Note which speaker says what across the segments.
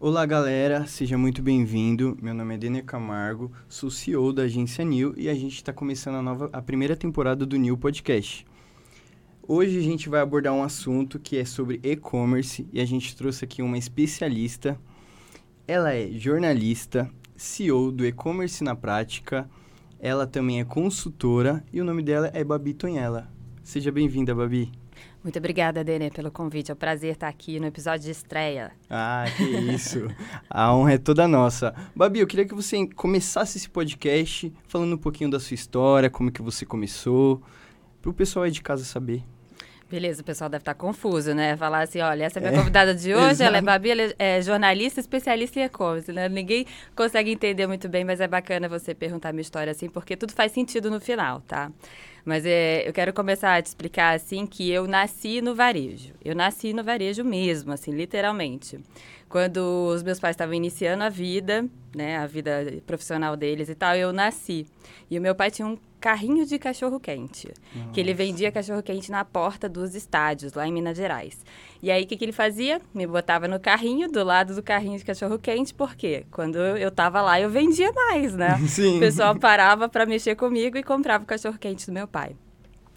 Speaker 1: Olá, galera, seja muito bem-vindo. Meu nome é Denner Camargo, sou CEO da agência New e a gente está começando a, nova, a primeira temporada do New Podcast. Hoje a gente vai abordar um assunto que é sobre e-commerce e a gente trouxe aqui uma especialista. Ela é jornalista, CEO do E-Commerce na Prática, ela também é consultora e o nome dela é Babi Tonhela. Seja bem-vinda, Babi.
Speaker 2: Muito obrigada, Denê, pelo convite. É um prazer estar aqui no episódio de estreia.
Speaker 1: Ah, que isso. A honra é toda nossa. Babi, eu queria que você começasse esse podcast falando um pouquinho da sua história, como que você começou, para o pessoal aí de casa saber.
Speaker 2: Beleza, o pessoal deve estar confuso, né? Falar assim, olha, essa é a minha é, convidada de hoje, exato. ela é Babi, ela é jornalista especialista em e-commerce, né? Ninguém consegue entender muito bem, mas é bacana você perguntar a minha história assim, porque tudo faz sentido no final, tá? Mas é, eu quero começar a te explicar assim que eu nasci no varejo. Eu nasci no varejo mesmo, assim, literalmente. Quando os meus pais estavam iniciando a vida, né, a vida profissional deles e tal, eu nasci. E o meu pai tinha um carrinho de cachorro quente, Nossa. que ele vendia cachorro quente na porta dos estádios lá em Minas Gerais. E aí o que, que ele fazia? Me botava no carrinho, do lado do carrinho de cachorro quente, porque quando eu tava lá eu vendia mais, né? Sim. O pessoal parava para mexer comigo e comprava o cachorro quente do meu pai.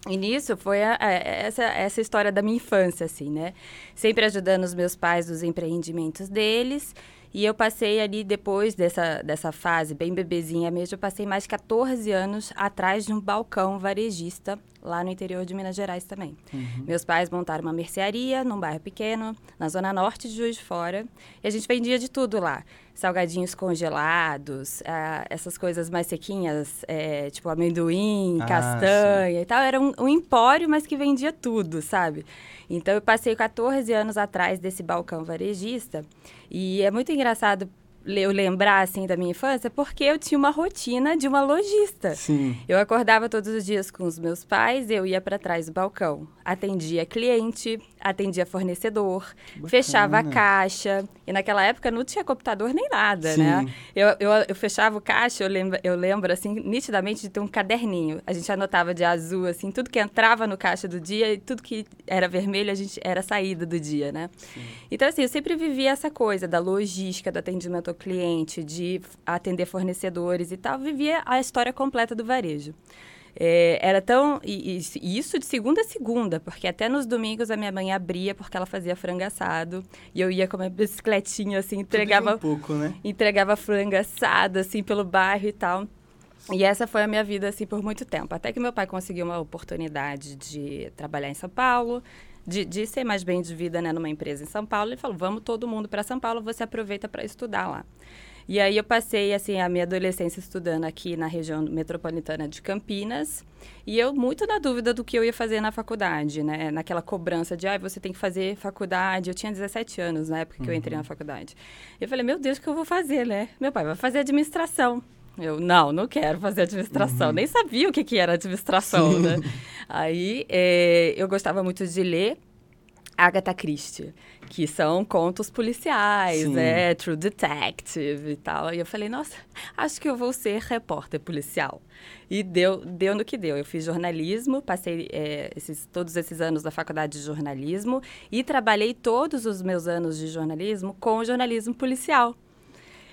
Speaker 2: E nisso foi a, a, essa, essa história da minha infância, assim, né? Sempre ajudando os meus pais nos empreendimentos deles e eu passei ali, depois dessa, dessa fase, bem bebezinha mesmo, eu passei mais de 14 anos atrás de um balcão varejista lá no interior de Minas Gerais também. Uhum. Meus pais montaram uma mercearia num bairro pequeno, na zona norte de Juiz de Fora, e a gente vendia de tudo lá. Salgadinhos congelados, ah, essas coisas mais sequinhas, é, tipo amendoim, ah, castanha sim. e tal. Era um, um empório, mas que vendia tudo, sabe? Então, eu passei 14 anos atrás desse balcão varejista, e é muito engraçado eu lembrar assim da minha infância porque eu tinha uma rotina de uma lojista. Sim. Eu acordava todos os dias com os meus pais, eu ia para trás do balcão, atendia cliente, atendia fornecedor, fechava a caixa. E naquela época não tinha computador nem nada, Sim. né? Eu, eu, eu, fechava o caixa, eu lembro, eu lembro assim nitidamente de ter um caderninho. A gente anotava de azul assim tudo que entrava no caixa do dia e tudo que era vermelho a gente era saída do dia, né? Sim. Então assim, eu sempre vivia essa coisa da logística, do atendimento ao cliente, de atender fornecedores e tal, vivia a história completa do varejo. É, era tão. E, e, isso de segunda a segunda, porque até nos domingos a minha mãe abria porque ela fazia frango assado. E eu ia com uma bicicletinha, assim, entregava.
Speaker 1: Um pouco, né?
Speaker 2: Entregava frango assado, assim, pelo bairro e tal. E essa foi a minha vida, assim, por muito tempo. Até que meu pai conseguiu uma oportunidade de trabalhar em São Paulo de, de ser mais bem de vida né, numa empresa em São Paulo, ele falou: vamos todo mundo para São Paulo, você aproveita para estudar lá. E aí eu passei assim a minha adolescência estudando aqui na região metropolitana de Campinas, e eu muito na dúvida do que eu ia fazer na faculdade, né? Naquela cobrança de, ah, você tem que fazer faculdade. Eu tinha 17 anos na época que uhum. eu entrei na uhum. faculdade. Eu falei, meu Deus, o que eu vou fazer, né? Meu pai vai fazer administração. Eu, não, não quero fazer administração. Uhum. Nem sabia o que, que era administração, Sim. né? Aí, é, eu gostava muito de ler Agatha Christie, que são contos policiais, Sim. né? True Detective e tal. E eu falei, nossa, acho que eu vou ser repórter policial. E deu, deu no que deu. Eu fiz jornalismo, passei é, esses, todos esses anos na faculdade de jornalismo e trabalhei todos os meus anos de jornalismo com jornalismo policial.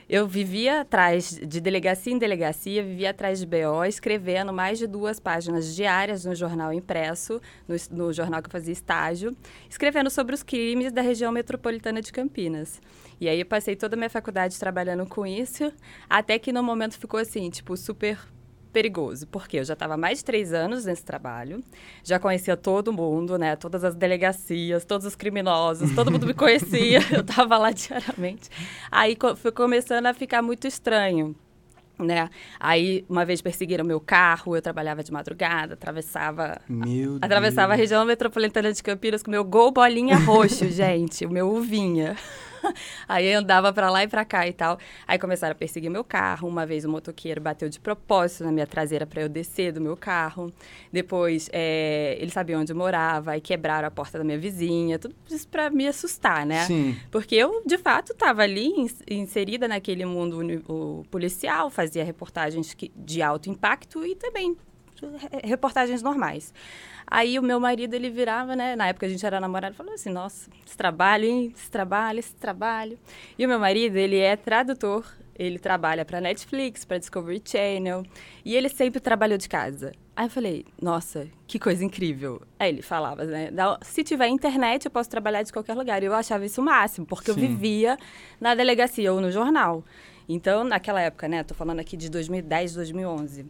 Speaker 2: Eu vivia atrás de delegacia em delegacia, vivia atrás de BO, escrevendo mais de duas páginas diárias no jornal impresso, no, no jornal que eu fazia estágio, escrevendo sobre os crimes da região metropolitana de Campinas. E aí eu passei toda a minha faculdade trabalhando com isso, até que no momento ficou assim, tipo, super perigoso, porque eu já estava mais de três anos nesse trabalho, já conhecia todo mundo, né? Todas as delegacias, todos os criminosos, todo mundo me conhecia, eu estava lá diariamente. Aí foi começando a ficar muito estranho. Né? Aí, uma vez perseguiram meu carro, eu trabalhava de madrugada, atravessava,
Speaker 1: meu
Speaker 2: a, atravessava a região metropolitana de Campinas com meu gol bolinha roxo, gente, o meu uvinha. aí andava para lá e para cá e tal. Aí começaram a perseguir meu carro. Uma vez o motoqueiro bateu de propósito na minha traseira para eu descer do meu carro. Depois é, ele sabia onde eu morava e quebraram a porta da minha vizinha. Tudo isso para me assustar, né? Sim. Porque eu, de fato, estava ali inserida naquele mundo policial, fazia reportagens de alto impacto e também reportagens normais. Aí o meu marido, ele virava, né? Na época a gente era namorado, falou assim, nossa, esse trabalho, hein? Esse trabalho, esse trabalho. E o meu marido, ele é tradutor ele trabalha para Netflix, para Discovery Channel, e ele sempre trabalhou de casa. Aí eu falei, nossa, que coisa incrível. Aí ele falava, né? Se tiver internet, eu posso trabalhar de qualquer lugar. E eu achava isso o máximo, porque Sim. eu vivia na delegacia ou no jornal. Então, naquela época, né? Tô falando aqui de 2010, 2011.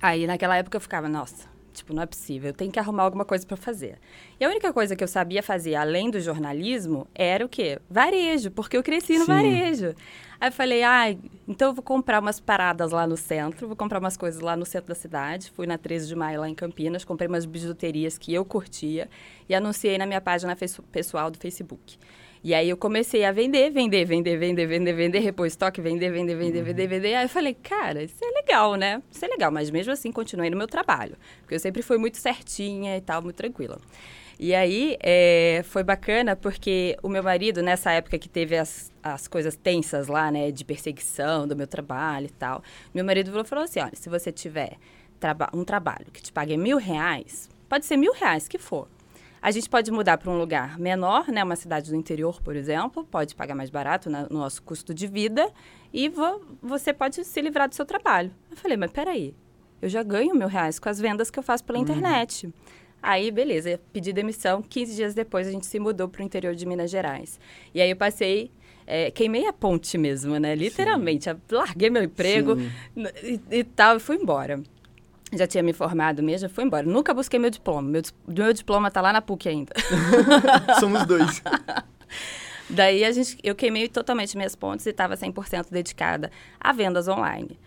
Speaker 2: Aí, naquela época, eu ficava, nossa, Tipo, não é possível, eu tenho que arrumar alguma coisa para fazer. E a única coisa que eu sabia fazer, além do jornalismo, era o quê? Varejo, porque eu cresci no Sim. varejo. Aí eu falei, ah, então eu vou comprar umas paradas lá no centro, vou comprar umas coisas lá no centro da cidade. Fui na 13 de maio lá em Campinas, comprei umas bijuterias que eu curtia e anunciei na minha página pessoal do Facebook. E aí eu comecei a vender, vender, vender, vender, vender, vender, repor estoque, vender, vender, vender, uhum. vender, vender. Aí eu falei, cara, isso é legal, né? Isso é legal, mas mesmo assim continuei no meu trabalho. Porque eu sempre fui muito certinha e tal, muito tranquila. E aí é, foi bacana porque o meu marido, nessa época que teve as, as coisas tensas lá, né, de perseguição do meu trabalho e tal, meu marido falou, falou assim: olha, se você tiver traba um trabalho que te pague mil reais, pode ser mil reais que for. A gente pode mudar para um lugar menor, né? Uma cidade do interior, por exemplo, pode pagar mais barato no nosso custo de vida e vo você pode se livrar do seu trabalho. Eu falei, mas peraí, eu já ganho mil reais com as vendas que eu faço pela uhum. internet. Aí, beleza, pedi demissão. 15 dias depois, a gente se mudou para o interior de Minas Gerais. E aí, eu passei é, queimei a ponte mesmo, né? Literalmente. Larguei meu emprego e, e, tal e fui embora já tinha me formado mesmo, fui embora. Nunca busquei meu diploma. Meu, meu diploma tá lá na PUC ainda.
Speaker 1: Somos dois.
Speaker 2: Daí a gente, eu queimei totalmente minhas pontes e estava 100% dedicada a vendas online.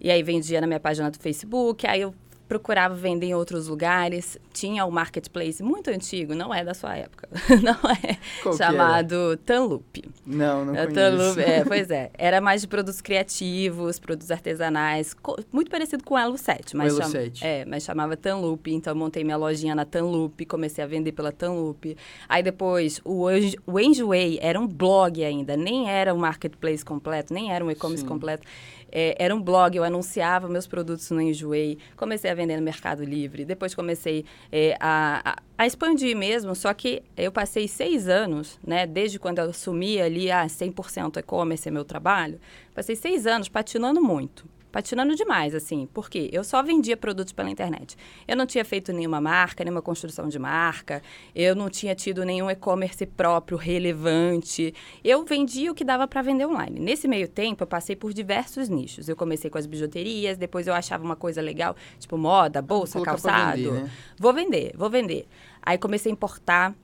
Speaker 2: E aí vendia na minha página do Facebook, aí eu procurava vender em outros lugares. Tinha o um marketplace muito antigo, não é da sua época, não é Qual chamado Tanloop.
Speaker 1: Não, não é, Tanloop,
Speaker 2: é, pois é. Era mais de produtos criativos, produtos artesanais, muito parecido com o Elo 7, mas,
Speaker 1: Elo 7.
Speaker 2: É, mas chamava Tanloop, então eu montei minha lojinha na Tanloop, comecei a vender pela Tanloop. Aí depois o, o Enjoei era um blog ainda, nem era um marketplace completo, nem era um e-commerce completo. É, era um blog, eu anunciava meus produtos no Enjoei, comecei a vender no Mercado Livre, depois comecei é, a, a, a, expandir mesmo, só que eu passei seis anos, né, desde quando eu assumi ali, ah, 100% e-commerce é meu trabalho, passei seis anos patinando muito patinando demais, assim, porque eu só vendia produtos pela internet. Eu não tinha feito nenhuma marca, nenhuma construção de marca, eu não tinha tido nenhum e-commerce próprio relevante. Eu vendia o que dava para vender online. Nesse meio tempo, eu passei por diversos nichos. Eu comecei com as bijuterias, depois eu achava uma coisa legal, tipo moda, bolsa, calçado. Vender, né? Vou vender, vou vender. Aí comecei a importar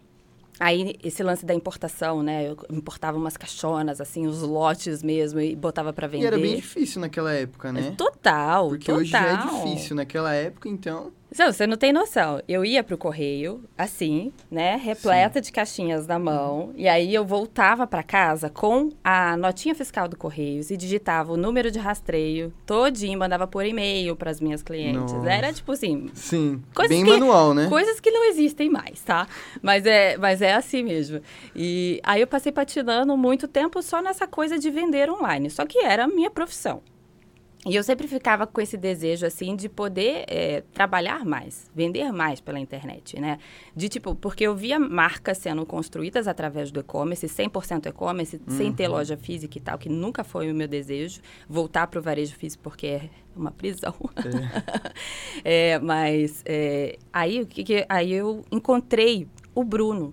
Speaker 2: Aí, esse lance da importação, né? Eu importava umas caixonas, assim, os lotes mesmo, e botava para vender. E
Speaker 1: era bem difícil naquela época, né?
Speaker 2: Total,
Speaker 1: Porque
Speaker 2: total.
Speaker 1: hoje já é difícil. Naquela época, então...
Speaker 2: Não, você não tem noção. Eu ia pro correio, assim, né? Repleta Sim. de caixinhas na mão. E aí eu voltava para casa com a notinha fiscal do Correios e digitava o número de rastreio todinho, mandava por e-mail para as minhas clientes. Nossa. Era tipo assim.
Speaker 1: Sim. Bem que, manual, né?
Speaker 2: Coisas que não existem mais, tá? Mas é, mas é assim mesmo. E aí eu passei patinando muito tempo só nessa coisa de vender online. Só que era a minha profissão. E eu sempre ficava com esse desejo, assim, de poder é, trabalhar mais, vender mais pela internet, né? De tipo, porque eu via marcas sendo construídas através do e-commerce, 100% e-commerce, uhum. sem ter uhum. loja física e tal, que nunca foi o meu desejo. Voltar para o varejo físico porque é uma prisão. É. é, mas é, aí, que, que, aí eu encontrei o Bruno,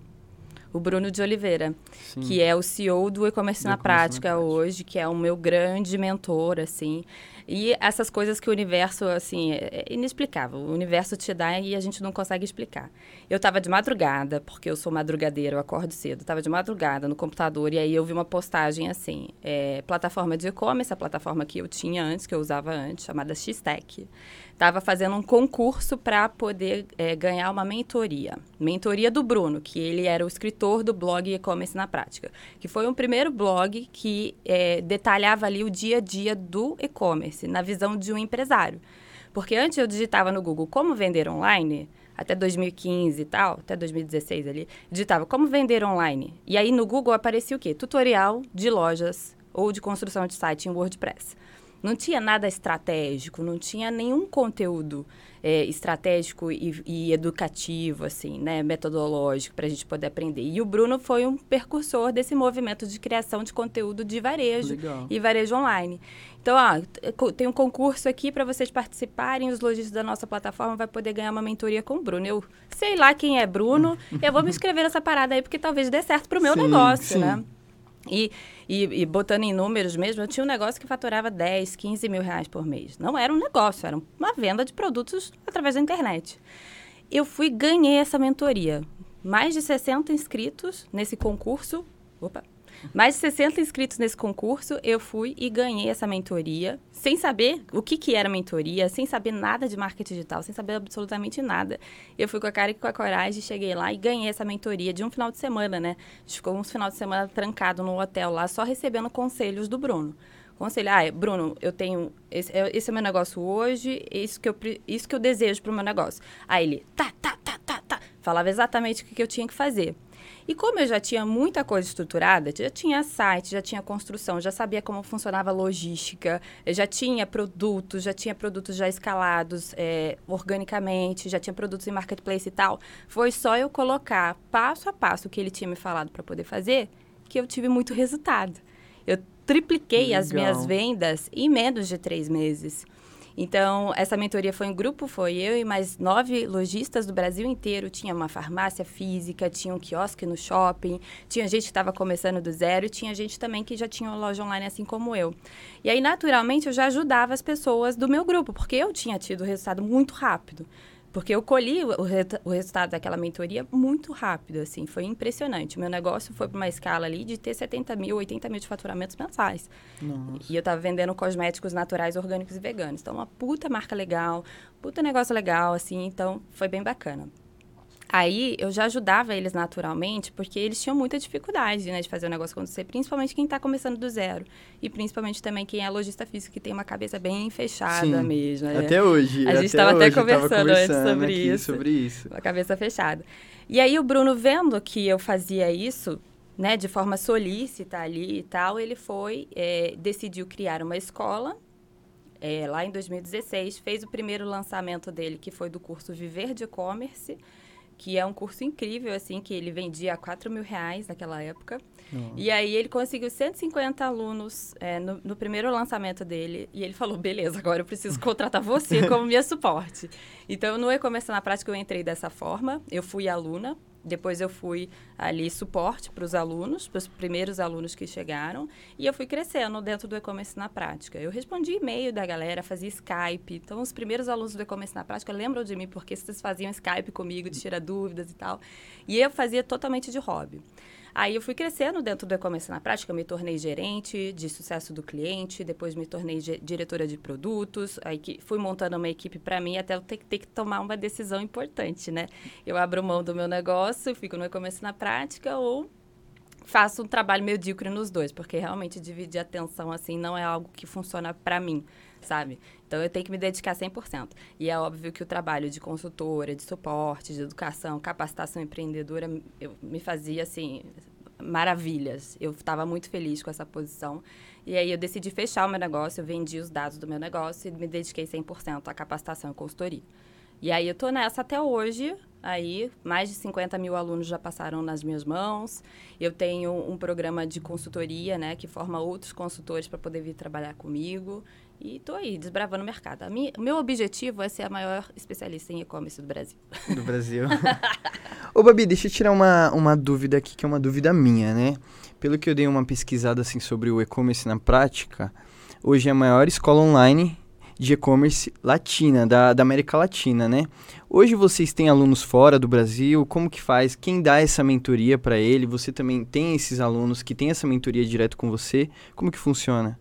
Speaker 2: o Bruno de Oliveira, Sim. que é o CEO do E-Commerce na, Prática hoje, que é o meu grande mentor, assim. E essas coisas que o universo, assim, é, é inexplicável. O universo te dá e a gente não consegue explicar. Eu estava de madrugada, porque eu sou madrugadeira, eu acordo cedo. Estava de madrugada no computador e aí eu vi uma postagem assim, é, plataforma de e-commerce, a plataforma que eu tinha antes, que eu usava antes, chamada X-Tech estava fazendo um concurso para poder é, ganhar uma mentoria. Mentoria do Bruno, que ele era o escritor do blog E-Commerce na Prática, que foi um primeiro blog que é, detalhava ali o dia a dia do e-commerce, na visão de um empresário. Porque antes eu digitava no Google como vender online, até 2015 e tal, até 2016 ali, digitava como vender online. E aí no Google aparecia o quê? Tutorial de lojas ou de construção de site em WordPress. Não tinha nada estratégico, não tinha nenhum conteúdo é, estratégico e, e, educativo, assim, né, metodológico para a gente poder aprender. E o Bruno foi um percursor desse movimento de criação de conteúdo de varejo
Speaker 1: Legal.
Speaker 2: e varejo online. Então, ó, tem um concurso aqui para vocês participarem, os lojistas da nossa plataforma vai poder ganhar uma mentoria com o Bruno. Eu sei lá quem é Bruno, eu vou me inscrever nessa parada aí porque talvez dê certo para o meu sim, negócio, sim. né? E, e, e, botando em números mesmo, eu tinha um negócio que faturava 10, 15 mil reais por mês. Não era um negócio, era uma venda de produtos através da internet. Eu fui ganhei essa mentoria. Mais de 60 inscritos nesse concurso. Opa, mais de 60 inscritos nesse concurso, eu fui e ganhei essa mentoria, sem saber o que, que era mentoria, sem saber nada de marketing digital, sem saber absolutamente nada. Eu fui com a cara e com a coragem, cheguei lá e ganhei essa mentoria de um final de semana, né? A gente ficou uns final de semana trancado no hotel lá, só recebendo conselhos do Bruno conselho, ah, Bruno, eu tenho, esse, é, esse é o meu negócio hoje, isso que eu, isso que eu desejo para o meu negócio. Aí ele, tá, tá, tá, tá, tá, falava exatamente o que, que eu tinha que fazer. E como eu já tinha muita coisa estruturada, já tinha site, já tinha construção, já sabia como funcionava a logística, já tinha produtos, já tinha produtos já escalados é, organicamente, já tinha produtos em marketplace e tal. Foi só eu colocar passo a passo o que ele tinha me falado para poder fazer, que eu tive muito resultado. Eu tripliquei Legal. as minhas vendas em menos de três meses. Então, essa mentoria foi um grupo, foi eu e mais nove lojistas do Brasil inteiro. Tinha uma farmácia física, tinha um quiosque no shopping, tinha gente que estava começando do zero tinha gente também que já tinha uma loja online assim como eu. E aí, naturalmente, eu já ajudava as pessoas do meu grupo, porque eu tinha tido resultado muito rápido. Porque eu colhi o, re o, resultado daquela mentoria muito rápido, assim, foi impressionante. Meu negócio foi para uma escala ali de ter 70 mil, 80 mil de faturamentos mensais. Nossa. E eu estava vendendo cosméticos naturais, orgânicos e veganos. Então, uma puta marca legal, puta negócio legal, assim, então foi bem bacana. Aí eu já ajudava eles naturalmente, porque eles tinham muita dificuldade, né, de fazer o negócio acontecer, principalmente quem está começando do zero. E principalmente também quem é lojista físico, que tem uma cabeça bem fechada Sim, mesmo. Né?
Speaker 1: Até hoje.
Speaker 2: A gente estava até, conversando, antes sobre isso.
Speaker 1: sobre isso.
Speaker 2: Uma cabeça fechada. E aí o Bruno, vendo que eu fazia isso, né, de forma solícita ali e tal, ele foi, é, decidiu criar uma escola é, lá em 2016, fez o primeiro lançamento dele, que foi do curso Viver de E-Commerce, que é um curso incrível, assim, que ele vendia a 4 mil reais naquela época. E aí ele conseguiu 150 alunos é, no, no, primeiro lançamento dele. E ele falou, beleza, agora eu preciso contratar você como minha suporte. Então, no e-commerce na prática, eu entrei dessa forma. Eu fui aluna, depois eu fui ali suporte para os alunos, para os primeiros alunos que chegaram, e eu fui crescendo dentro do e-commerce na prática. Eu respondi e-mail da galera, fazia Skype. Então, os primeiros alunos do e-commerce na prática lembram de mim porque vocês faziam Skype comigo, de tirar dúvidas e tal. E eu fazia totalmente de hobby. Aí eu fui crescendo dentro do e-commerce na prática, me tornei gerente de sucesso do cliente, depois me tornei diretora de produtos, aí que fui montando uma equipe para mim até eu ter, ter, que tomar uma decisão importante, né? Eu abro mão do meu negócio, fico no e-commerce na prática ou faço um trabalho medíocre nos dois, porque realmente dividir atenção assim não é algo que funciona para mim, sabe? Então eu tenho que me dedicar 100%. E é óbvio que o trabalho de consultora, de suporte, de educação, capacitação empreendedora, eu me fazia assim maravilhas. Eu estava muito feliz com essa posição. E aí eu decidi fechar o meu negócio, eu vendi os dados do meu negócio e me dediquei 100% à capacitação e consultoria. E aí eu tô nessa até hoje, Aí, mais de 50 mil alunos já passaram nas minhas mãos. Eu tenho um programa de consultoria, né, que forma outros consultores para poder vir trabalhar comigo. E estou aí, desbravando o mercado. O meu objetivo é ser a maior especialista em e-commerce do Brasil.
Speaker 1: Do Brasil. Ô, Babi, deixa eu tirar uma, uma dúvida aqui, que é uma dúvida minha, né? Pelo que eu dei uma pesquisada, assim, sobre o e-commerce na prática, hoje é a maior escola online de e-commerce latina, da, da América Latina, né? Hoje vocês têm alunos fora do Brasil, como que faz? Quem dá essa mentoria para ele? Você também tem esses alunos que têm essa mentoria direto com você? Como que funciona?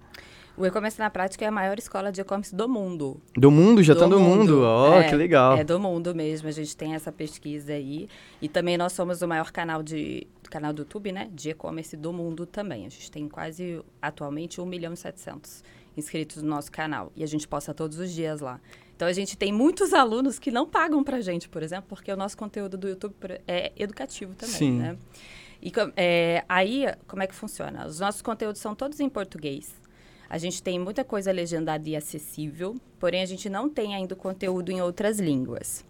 Speaker 2: O e-commerce na prática é a maior escola de e-commerce do mundo.
Speaker 1: Do mundo? Já estão do, do mundo? Ó, oh, é, que legal.
Speaker 2: É do mundo mesmo, a gente tem essa pesquisa aí. E também nós somos o maior canal de canal do YouTube, né? De e-commerce do mundo também. A gente tem quase, atualmente, 1 milhão e 700 inscritos no nosso canal. E a gente posta todos os dias lá. Então a gente tem muitos alunos que não pagam pra gente, por exemplo, porque o nosso conteúdo do YouTube é educativo também, Sim. né? E é, aí, como é que funciona? Os nossos conteúdos são todos em português. A gente tem muita coisa legendada e acessível, porém a gente não tem ainda conteúdo em outras línguas.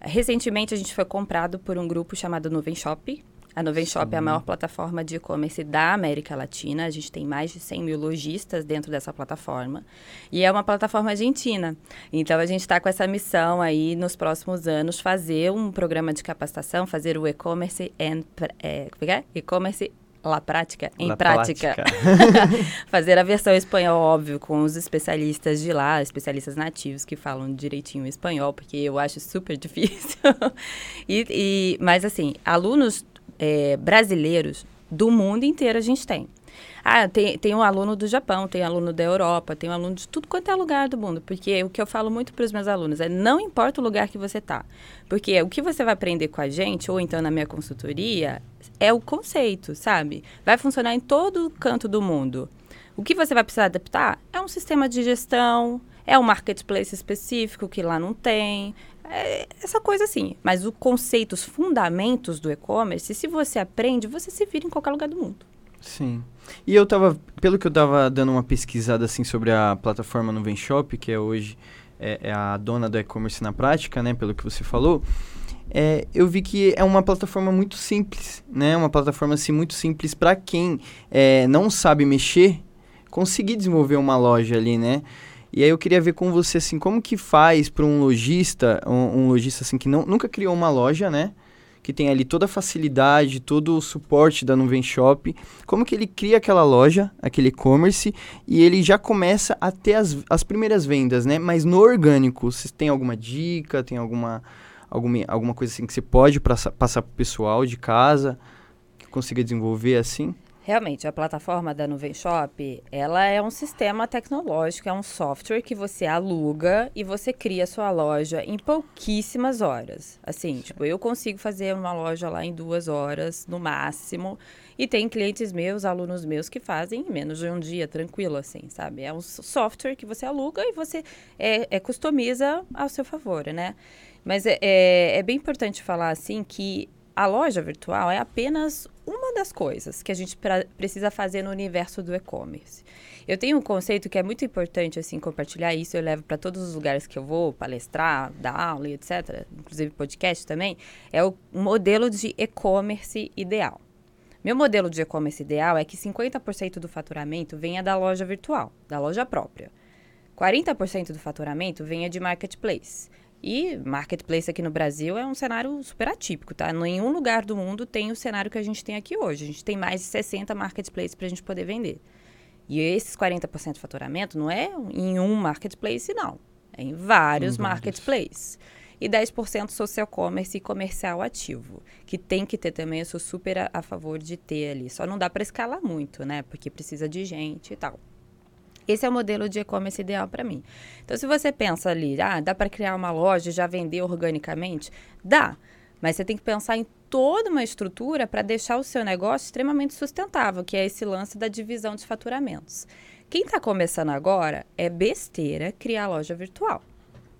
Speaker 2: Recentemente a gente foi comprado por um grupo chamado Nuvem Shop, a Nuvem Shop é a maior plataforma de e-commerce da América Latina. A gente tem mais de 100 mil lojistas dentro dessa plataforma. E é uma plataforma argentina. Então, a gente está com essa missão aí, nos próximos anos, fazer um programa de capacitação, fazer o e-commerce é, é, é? e-commerce La Prática, em La prática. Fazer a versão espanhol, óbvio, com os especialistas de lá, especialistas nativos que falam direitinho espanhol, porque eu acho super difícil. e, e, mas, assim, alunos é, brasileiros do mundo inteiro a gente tem. Ah, tem, tem um aluno do Japão, tem aluno da Europa, tem um aluno de tudo quanto é lugar do mundo. Porque o que eu falo muito para os meus alunos é não importa o lugar que você está. Porque o que você vai aprender com a gente, ou então na minha consultoria, é o conceito, sabe? Vai funcionar em todo canto do mundo. O que você vai precisar adaptar é um sistema de gestão, é um marketplace específico que lá não tem, é essa coisa assim. Mas o conceito, os fundamentos do e-commerce, se você aprende, você se vira em qualquer lugar do mundo.
Speaker 1: Sim. E eu tava, pelo que eu tava dando uma pesquisada assim sobre a plataforma Nuvem Shop, que é hoje é, é a dona do e-commerce na prática, né, pelo que você falou, é, eu vi que é uma plataforma muito simples, né, uma plataforma assim muito simples para quem é, não sabe mexer, conseguir desenvolver uma loja ali, né? E aí eu queria ver com você assim, como que faz para um lojista, um, um, lojista assim que não, nunca criou uma loja, né? Que tem ali toda a facilidade, todo o suporte da Nuvem Shop, como que ele cria aquela loja, aquele e-commerce, e ele já começa a ter as, as primeiras vendas, né? Mas no orgânico, você tem alguma dica, tem alguma, alguma, alguma coisa assim que você pode passar, passar para o pessoal de casa, que consiga desenvolver assim?
Speaker 2: Realmente, a plataforma da Nuvem Shop, ela é um sistema tecnológico, é um software que você aluga e você cria sua loja em pouquíssimas horas. Assim, tipo, eu consigo fazer uma loja lá em duas horas, no máximo. E tem clientes meus, alunos meus, que fazem em menos de um dia, tranquilo, assim, sabe? É um software que você aluga e você é, é customiza ao seu favor, né? Mas é, é, é bem importante falar, assim, que a loja virtual é apenas uma das coisas que a gente pra, precisa fazer no universo do e-commerce. Eu tenho um conceito que é muito importante assim compartilhar isso, eu levo para todos os lugares que eu vou palestrar, dar aula, etc, inclusive podcast também, é o modelo de e-commerce ideal. Meu modelo de e-commerce ideal é que 50% do faturamento venha da loja virtual, da loja própria. 40% do faturamento venha de marketplace. E marketplace aqui no Brasil é um cenário super atípico, tá? Nenhum lugar do mundo tem o cenário que a gente tem aqui hoje. A gente tem mais de 60 marketplaces para a gente poder vender. E esses 40% de faturamento não é em um marketplace, não. É em vários em marketplaces. E 10% social commerce e comercial ativo, que tem que ter também, eu sou super a, a favor de ter ali. Só não dá para escalar muito, né? Porque precisa de gente e tal. Esse é o modelo de e-commerce ideal para mim. Então, se você pensa ali, ah, dá para criar uma loja e já vender organicamente? Dá. Mas você tem que pensar em toda uma estrutura para deixar o seu negócio extremamente sustentável, que é esse lance da divisão de faturamentos. Quem está começando agora é besteira criar loja virtual.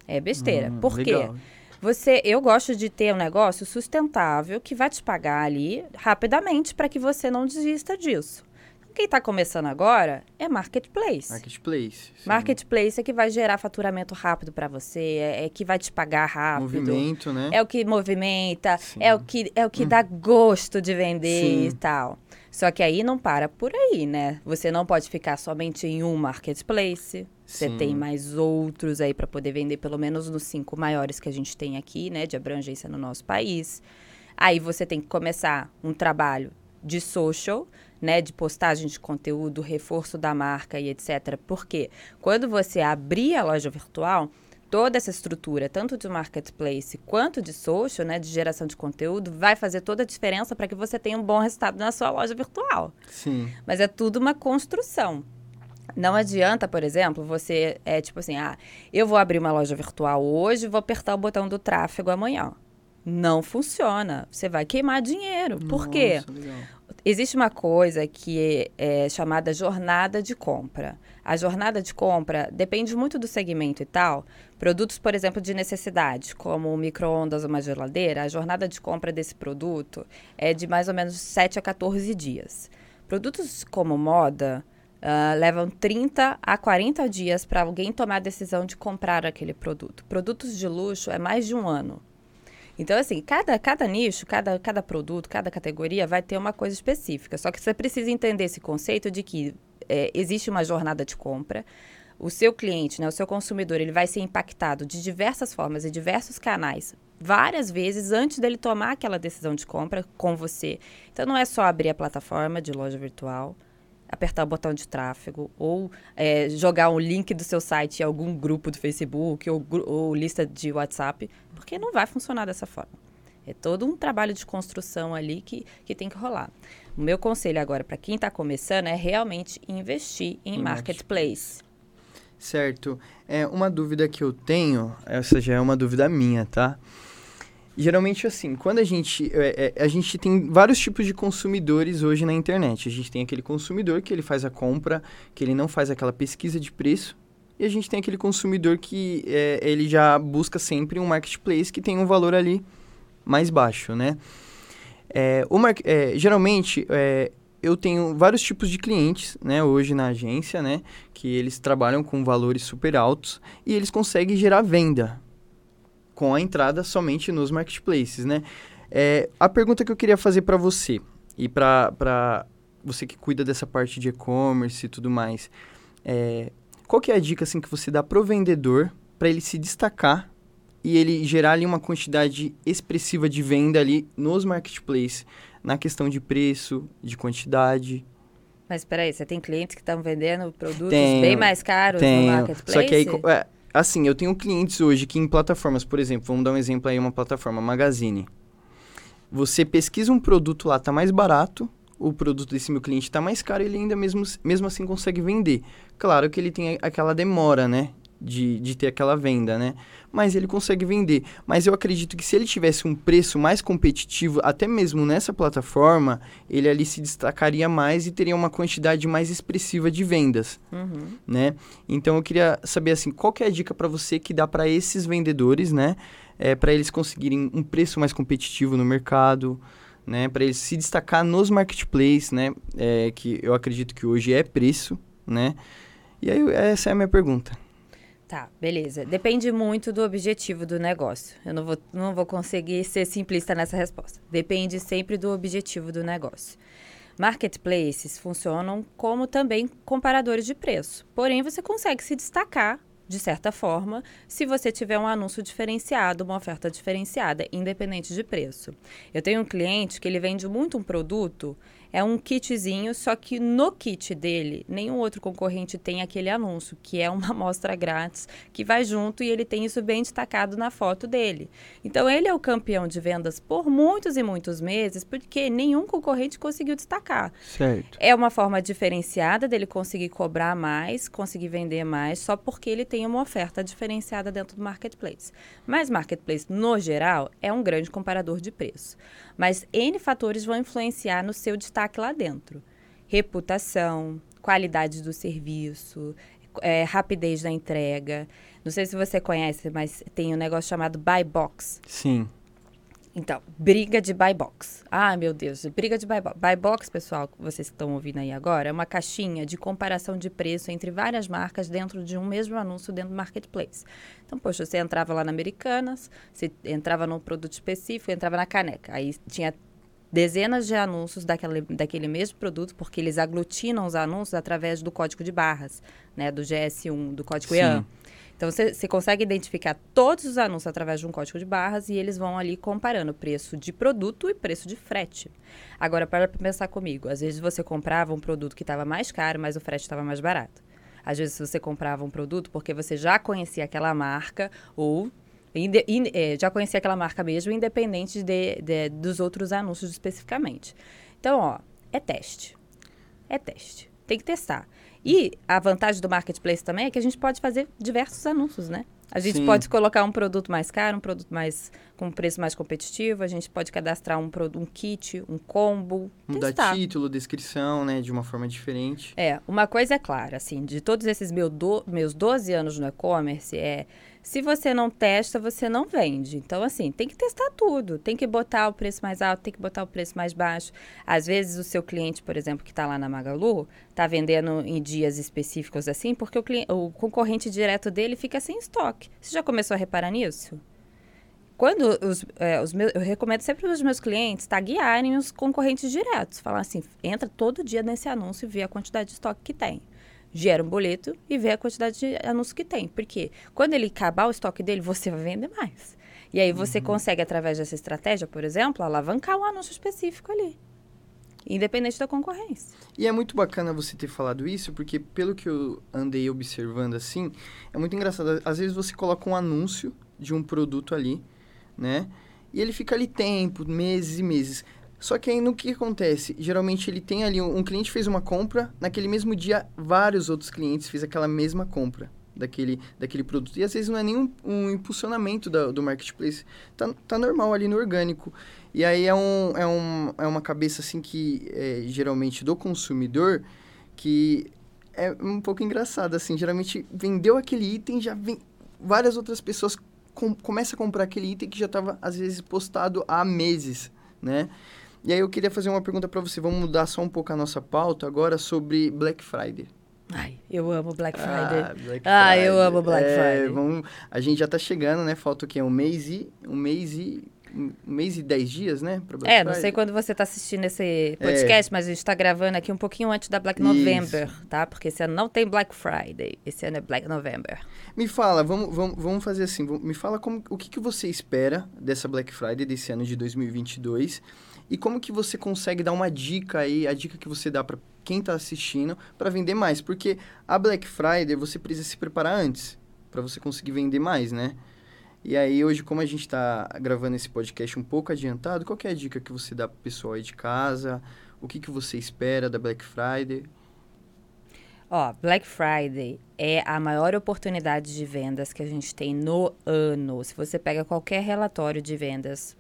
Speaker 2: É besteira. Hum, Por quê? Legal. Você, eu gosto de ter um negócio sustentável que vai te pagar ali rapidamente para que você não desista disso. Quem está começando agora é marketplace.
Speaker 1: Marketplace.
Speaker 2: Sim. Marketplace é que vai gerar faturamento rápido para você, é, é, que vai te pagar rápido.
Speaker 1: Movimento, né?
Speaker 2: É o que movimenta, sim. é o que, é o que hum. dá gosto de vender sim. e tal. Só que aí não para por aí, né? Você não pode ficar somente em um marketplace. Você tem mais outros aí para poder vender, pelo menos nos cinco maiores que a gente tem aqui, né, de abrangência no nosso país. Aí você tem que começar um trabalho de social, né, de postagem de conteúdo, reforço da marca e etc. Porque quando você abrir a loja virtual, toda essa estrutura, tanto de marketplace quanto de social, né, de geração de conteúdo, vai fazer toda a diferença para que você tenha um bom resultado na sua loja virtual.
Speaker 1: Sim.
Speaker 2: Mas é tudo uma construção. Não adianta, por exemplo, você é tipo assim, ah, eu vou abrir uma loja virtual hoje, vou apertar o botão do tráfego amanhã. Não funciona. Você vai queimar dinheiro. Por Nossa, quê? Legal. Existe uma coisa que é, é chamada jornada de compra. A jornada de compra depende muito do segmento e tal. Produtos, por exemplo, de necessidade, como micro-ondas ou uma geladeira, a jornada de compra desse produto é de mais ou menos 7 a 14 dias. Produtos como moda, Uh, levam 30 a 40 dias para alguém tomar a decisão de comprar aquele produto. Produtos de luxo é mais de um ano. Então, assim, cada, cada nicho, cada, cada produto, cada categoria vai ter uma coisa específica. Só que você precisa entender esse conceito de que é, existe uma jornada de compra. O seu cliente, né, o seu consumidor, ele vai ser impactado de diversas formas e diversos canais várias vezes antes dele tomar aquela decisão de compra com você. Então, não é só abrir a plataforma de loja virtual apertar o botão de tráfego ou é, jogar um link do seu site em algum grupo do Facebook ou, ou, lista de WhatsApp, porque não vai funcionar dessa forma. É todo um trabalho de construção ali que, que tem que rolar. O meu conselho agora para quem está começando é realmente investir em, em marketplace.
Speaker 1: Certo. É uma dúvida que eu tenho, essa já é uma dúvida minha, tá? Geralmente assim, quando a gente é, é, a gente tem vários tipos de consumidores hoje na internet. A gente tem aquele consumidor que ele faz a compra, que ele não faz aquela pesquisa de preço, e a gente tem aquele consumidor que é, ele já busca sempre um marketplace que tem um valor ali mais baixo, né? É, o mar... É, geralmente é, eu tenho vários tipos de clientes, né, hoje na agência, né, que eles trabalham com valores super altos e eles conseguem gerar venda, com a entrada somente nos marketplaces, né? É, a pergunta que eu queria fazer para você e para você que cuida dessa parte de e-commerce e tudo mais, é, qual que é a dica assim que você dá pro vendedor para ele se destacar e ele gerar ali uma quantidade expressiva de venda ali nos marketplaces, na questão de preço, de quantidade?
Speaker 2: Mas espera aí, você tem clientes que estão vendendo produtos tenho, bem mais caros tenho. no marketplace?
Speaker 1: Só que aí, é, assim, eu tenho clientes hoje que em plataformas, por exemplo, vamos dar um exemplo aí, uma plataforma Magazine. Você pesquisa um produto lá, tá mais barato, o produto desse meu cliente está mais caro, ele ainda mesmo, mesmo assim consegue vender. Claro que ele tem aquela demora, né? De, de ter aquela venda, né? Mas ele consegue vender. Mas eu acredito que se ele tivesse um preço mais competitivo, até mesmo nessa plataforma, ele ali se destacaria mais e teria uma quantidade mais expressiva de vendas, uhum. né? Então eu queria saber assim, qual que é a dica para você que dá para esses vendedores, né? É, para eles conseguirem um preço mais competitivo no mercado, né? Para eles se destacar nos marketplaces, né? É, que eu acredito que hoje é preço, né? E aí essa é a minha pergunta.
Speaker 2: Tá, beleza. Depende muito do objetivo do negócio. Eu não vou, não vou conseguir ser simplista nessa resposta. Depende sempre do objetivo do negócio. Marketplaces funcionam como também comparadores de preço. Porém, você consegue se destacar de certa forma, se você tiver um anúncio diferenciado, uma oferta diferenciada, independente de preço. Eu tenho um cliente que ele vende muito um produto é um kitzinho, só que no kit dele, nenhum outro concorrente tem aquele anúncio, que é uma amostra grátis que vai junto e ele tem isso bem destacado na foto dele. Então ele é o campeão de vendas por muitos e muitos meses, porque nenhum concorrente conseguiu destacar.
Speaker 1: Certo.
Speaker 2: É uma forma diferenciada dele conseguir cobrar mais, conseguir vender mais, só porque ele tem uma oferta diferenciada dentro do marketplace. Mas marketplace, no geral, é um grande comparador de preço. Mas N fatores vão influenciar no seu destaque lá dentro. Reputação, qualidade do serviço, é, rapidez da entrega. Não sei se você conhece, mas tem um negócio chamado Buy Box.
Speaker 1: Sim.
Speaker 2: Então, briga de buy box. Ah, meu Deus, briga de buy box. Buy box, pessoal, vocês estão ouvindo aí agora, é uma caixinha de comparação de preço entre várias marcas dentro de um mesmo anúncio dentro do marketplace. Então, poxa, você entrava lá na Americanas, você entrava num produto específico, entrava na caneca. Aí tinha dezenas de anúncios daquele, daquele mesmo produto, porque eles aglutinam os anúncios através do código de barras, né, do GS1, do código Sim. IAM. Então, você consegue identificar todos os anúncios através de um código de barras e eles vão ali comparando preço de produto e preço de frete. Agora, para pensar comigo, às vezes você comprava um produto que estava mais caro, mas o frete estava mais barato. Às vezes você comprava um produto porque você já conhecia aquela marca ou in, é, já conhecia aquela marca mesmo, independente de, de, dos outros anúncios especificamente. Então, ó, é teste. É teste. Tem que testar. E a vantagem do marketplace também é que a gente pode fazer diversos anúncios, né? A gente Sim. pode colocar um produto mais caro, um produto mais com um preço mais competitivo, a gente pode cadastrar um, um kit, um combo.
Speaker 1: Mudar testar. título, descrição, né? De uma forma diferente.
Speaker 2: É, uma coisa é clara, assim, de todos esses meu do, meus 12 anos no e-commerce, é Se você não testa, você não vende. Então, assim, tem que testar tudo. Tem que botar o preço mais alto, tem que botar o preço mais baixo. Às vezes, o seu cliente, por exemplo, que está lá na Magalu, está vendendo em dias específicos assim, porque o, cliente, o concorrente direto dele fica sem estoque. Você já começou a reparar nisso? Quando os, é, os meus, eu recomendo sempre para os meus clientes taguearem os concorrentes diretos. Falar assim, entra todo dia nesse anúncio e vê a quantidade de estoque que tem gera um boleto e vê a quantidade de anúncios que tem. Porque quando ele acabar o estoque dele, você vai vender mais. E aí você uhum. consegue, através dessa estratégia, por exemplo, alavancar um anúncio específico ali. Independente da concorrência.
Speaker 1: E é muito bacana você ter falado isso, porque pelo que eu andei observando assim, é muito engraçado. Às vezes você coloca um anúncio de um produto ali, né? E ele fica ali tempo, meses e meses. Só que aí no que acontece? Geralmente ele tem ali, um, um cliente fez uma compra, naquele mesmo dia vários outros clientes fez aquela mesma compra daquele, daquele produto. E às vezes não é nenhum um impulsionamento da, do marketplace. Tá, tá normal ali no orgânico. E aí é, um, é, um, é uma cabeça assim que é, geralmente do consumidor que é um pouco engraçada assim. Geralmente vendeu aquele item, já vem várias outras pessoas com, começam a comprar aquele item que já estava às vezes postado há meses, né? E aí eu queria fazer uma pergunta para você. Vamos mudar só um pouco a nossa pauta agora sobre Black Friday.
Speaker 2: Ai, eu amo Black ah, Friday. Ah, Black ah Friday. eu amo Black é, Friday.
Speaker 1: Vamos, a gente já tá chegando, né? Falta o quê? Um mês e... Um mês e... Um mês e dez dias, né?
Speaker 2: É, não sei quando você tá assistindo esse podcast, é. mas a gente tá gravando aqui um pouquinho antes da Black November, Isso. tá? Porque esse ano não tem Black Friday, esse ano é Black November.
Speaker 1: Me fala, vamos, vamos, vamos fazer assim, me fala como, o que, que você espera dessa Black Friday desse ano de 2022 e como que você consegue dar uma dica aí, a dica que você dá para quem está assistindo para vender mais? Porque a Black Friday você precisa se preparar antes para você conseguir vender mais, né? E aí hoje, como a gente está gravando esse podcast um pouco adiantado, qual é a dica que você dá para o pessoal aí de casa? O que, que você espera da Black Friday?
Speaker 2: Ó, Black Friday é a maior oportunidade de vendas que a gente tem no ano. Se você pega qualquer relatório de vendas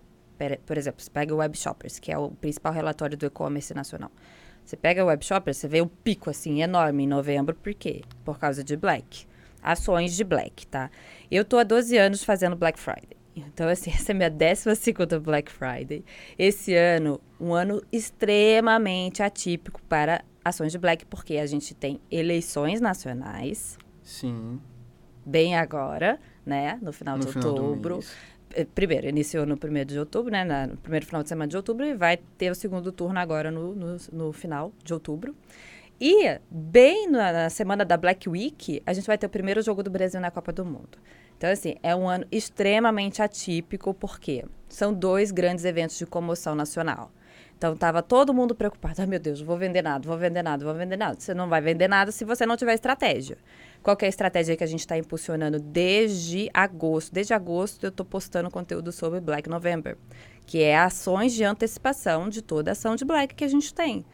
Speaker 2: por exemplo, você pega o Web Shoppers, que é o principal relatório do e-commerce nacional. Você pega o Web Shoppers, você vê o pico assim enorme em novembro, por quê? Por causa de Black. Ações de Black, tá? Eu tô há 12 anos fazendo Black Friday. Então, assim, essa é a minha 12 Black Friday. Esse ano, um ano extremamente atípico para ações de Black, porque a gente tem eleições nacionais.
Speaker 1: Sim.
Speaker 2: Bem agora, né? No final
Speaker 1: no
Speaker 2: de
Speaker 1: final
Speaker 2: outubro. Eh, primeiro, iniciou no primeiro de outubro, né? no primeiro final de semana de outubro, e vai ter o segundo turno agora no, no, no final de outubro. E, bem na, na, semana da Black Week, a gente vai ter o primeiro jogo do Brasil na Copa do Mundo. Então, assim, é um ano extremamente atípico, porque são dois grandes eventos de comoção nacional. Então, tava todo mundo preocupado. Ah, meu Deus, vou vender nada, vou vender nada, vou vender nada. Você não vai vender nada se você não tiver estratégia. Qual é a estratégia que a gente está impulsionando desde agosto? Desde agosto eu estou postando conteúdo sobre Black November, que é ações de antecipação de toda ação de Black que a gente tem.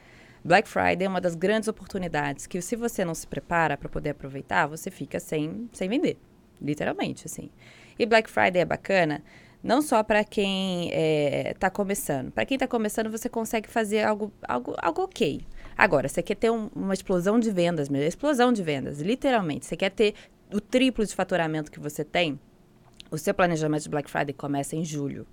Speaker 2: Black Friday é uma das grandes oportunidades que, se você não se prepara para poder aproveitar, você fica sem, sem vender. Literalmente, assim. E Black Friday é bacana não só para quem está eh, é, começando. Para quem está começando, você consegue fazer algo, algo, algo ok. Agora, você quer ter um, uma explosão de vendas, mesmo, explosão de vendas, literalmente. Você quer ter o triplo de faturamento que você tem, o seu planejamento de Black Friday começa em julho.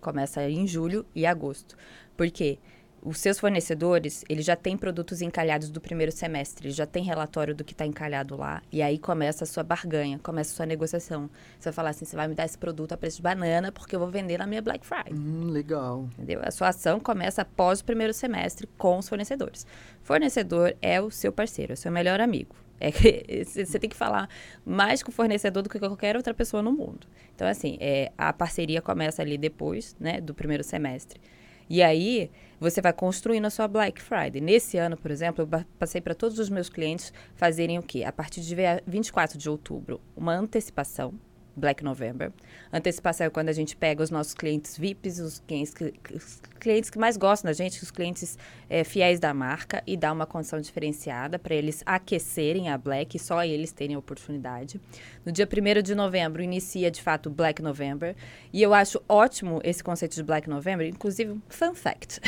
Speaker 2: Começa em julho e agosto. Por quê? Porque os seus fornecedores, eles já têm produtos encalhados do primeiro semestre, já têm relatório do que está encalhado lá. E aí começa a sua barganha, começa a sua negociação. Você vai falar assim, você vai me dar esse produto a preço de banana porque eu vou vender na minha Black Friday.
Speaker 1: Hum, legal.
Speaker 2: Entendeu? A sua ação começa após o primeiro semestre com os fornecedores. Fornecedor é o seu parceiro, é o seu melhor amigo. É que você tem que falar mais com o fornecedor do que qualquer outra pessoa no mundo. Então, assim, é, a parceria começa ali depois, né, do primeiro semestre. E aí, você vai construindo a sua Black Friday. Nesse ano, por exemplo, eu passei para todos os meus clientes fazerem o quê? A partir de 24 de outubro, uma antecipação Black November. Antecipação é quando a gente pega os nossos clientes VIPs, os clientes que, os clientes que mais gostam da gente, os clientes é, fiéis da marca, e dá uma condição diferenciada para eles aquecerem a Black e só eles terem a oportunidade. No dia 1 de novembro, inicia de fato Black November. E eu acho ótimo esse conceito de Black November, inclusive, fun fact.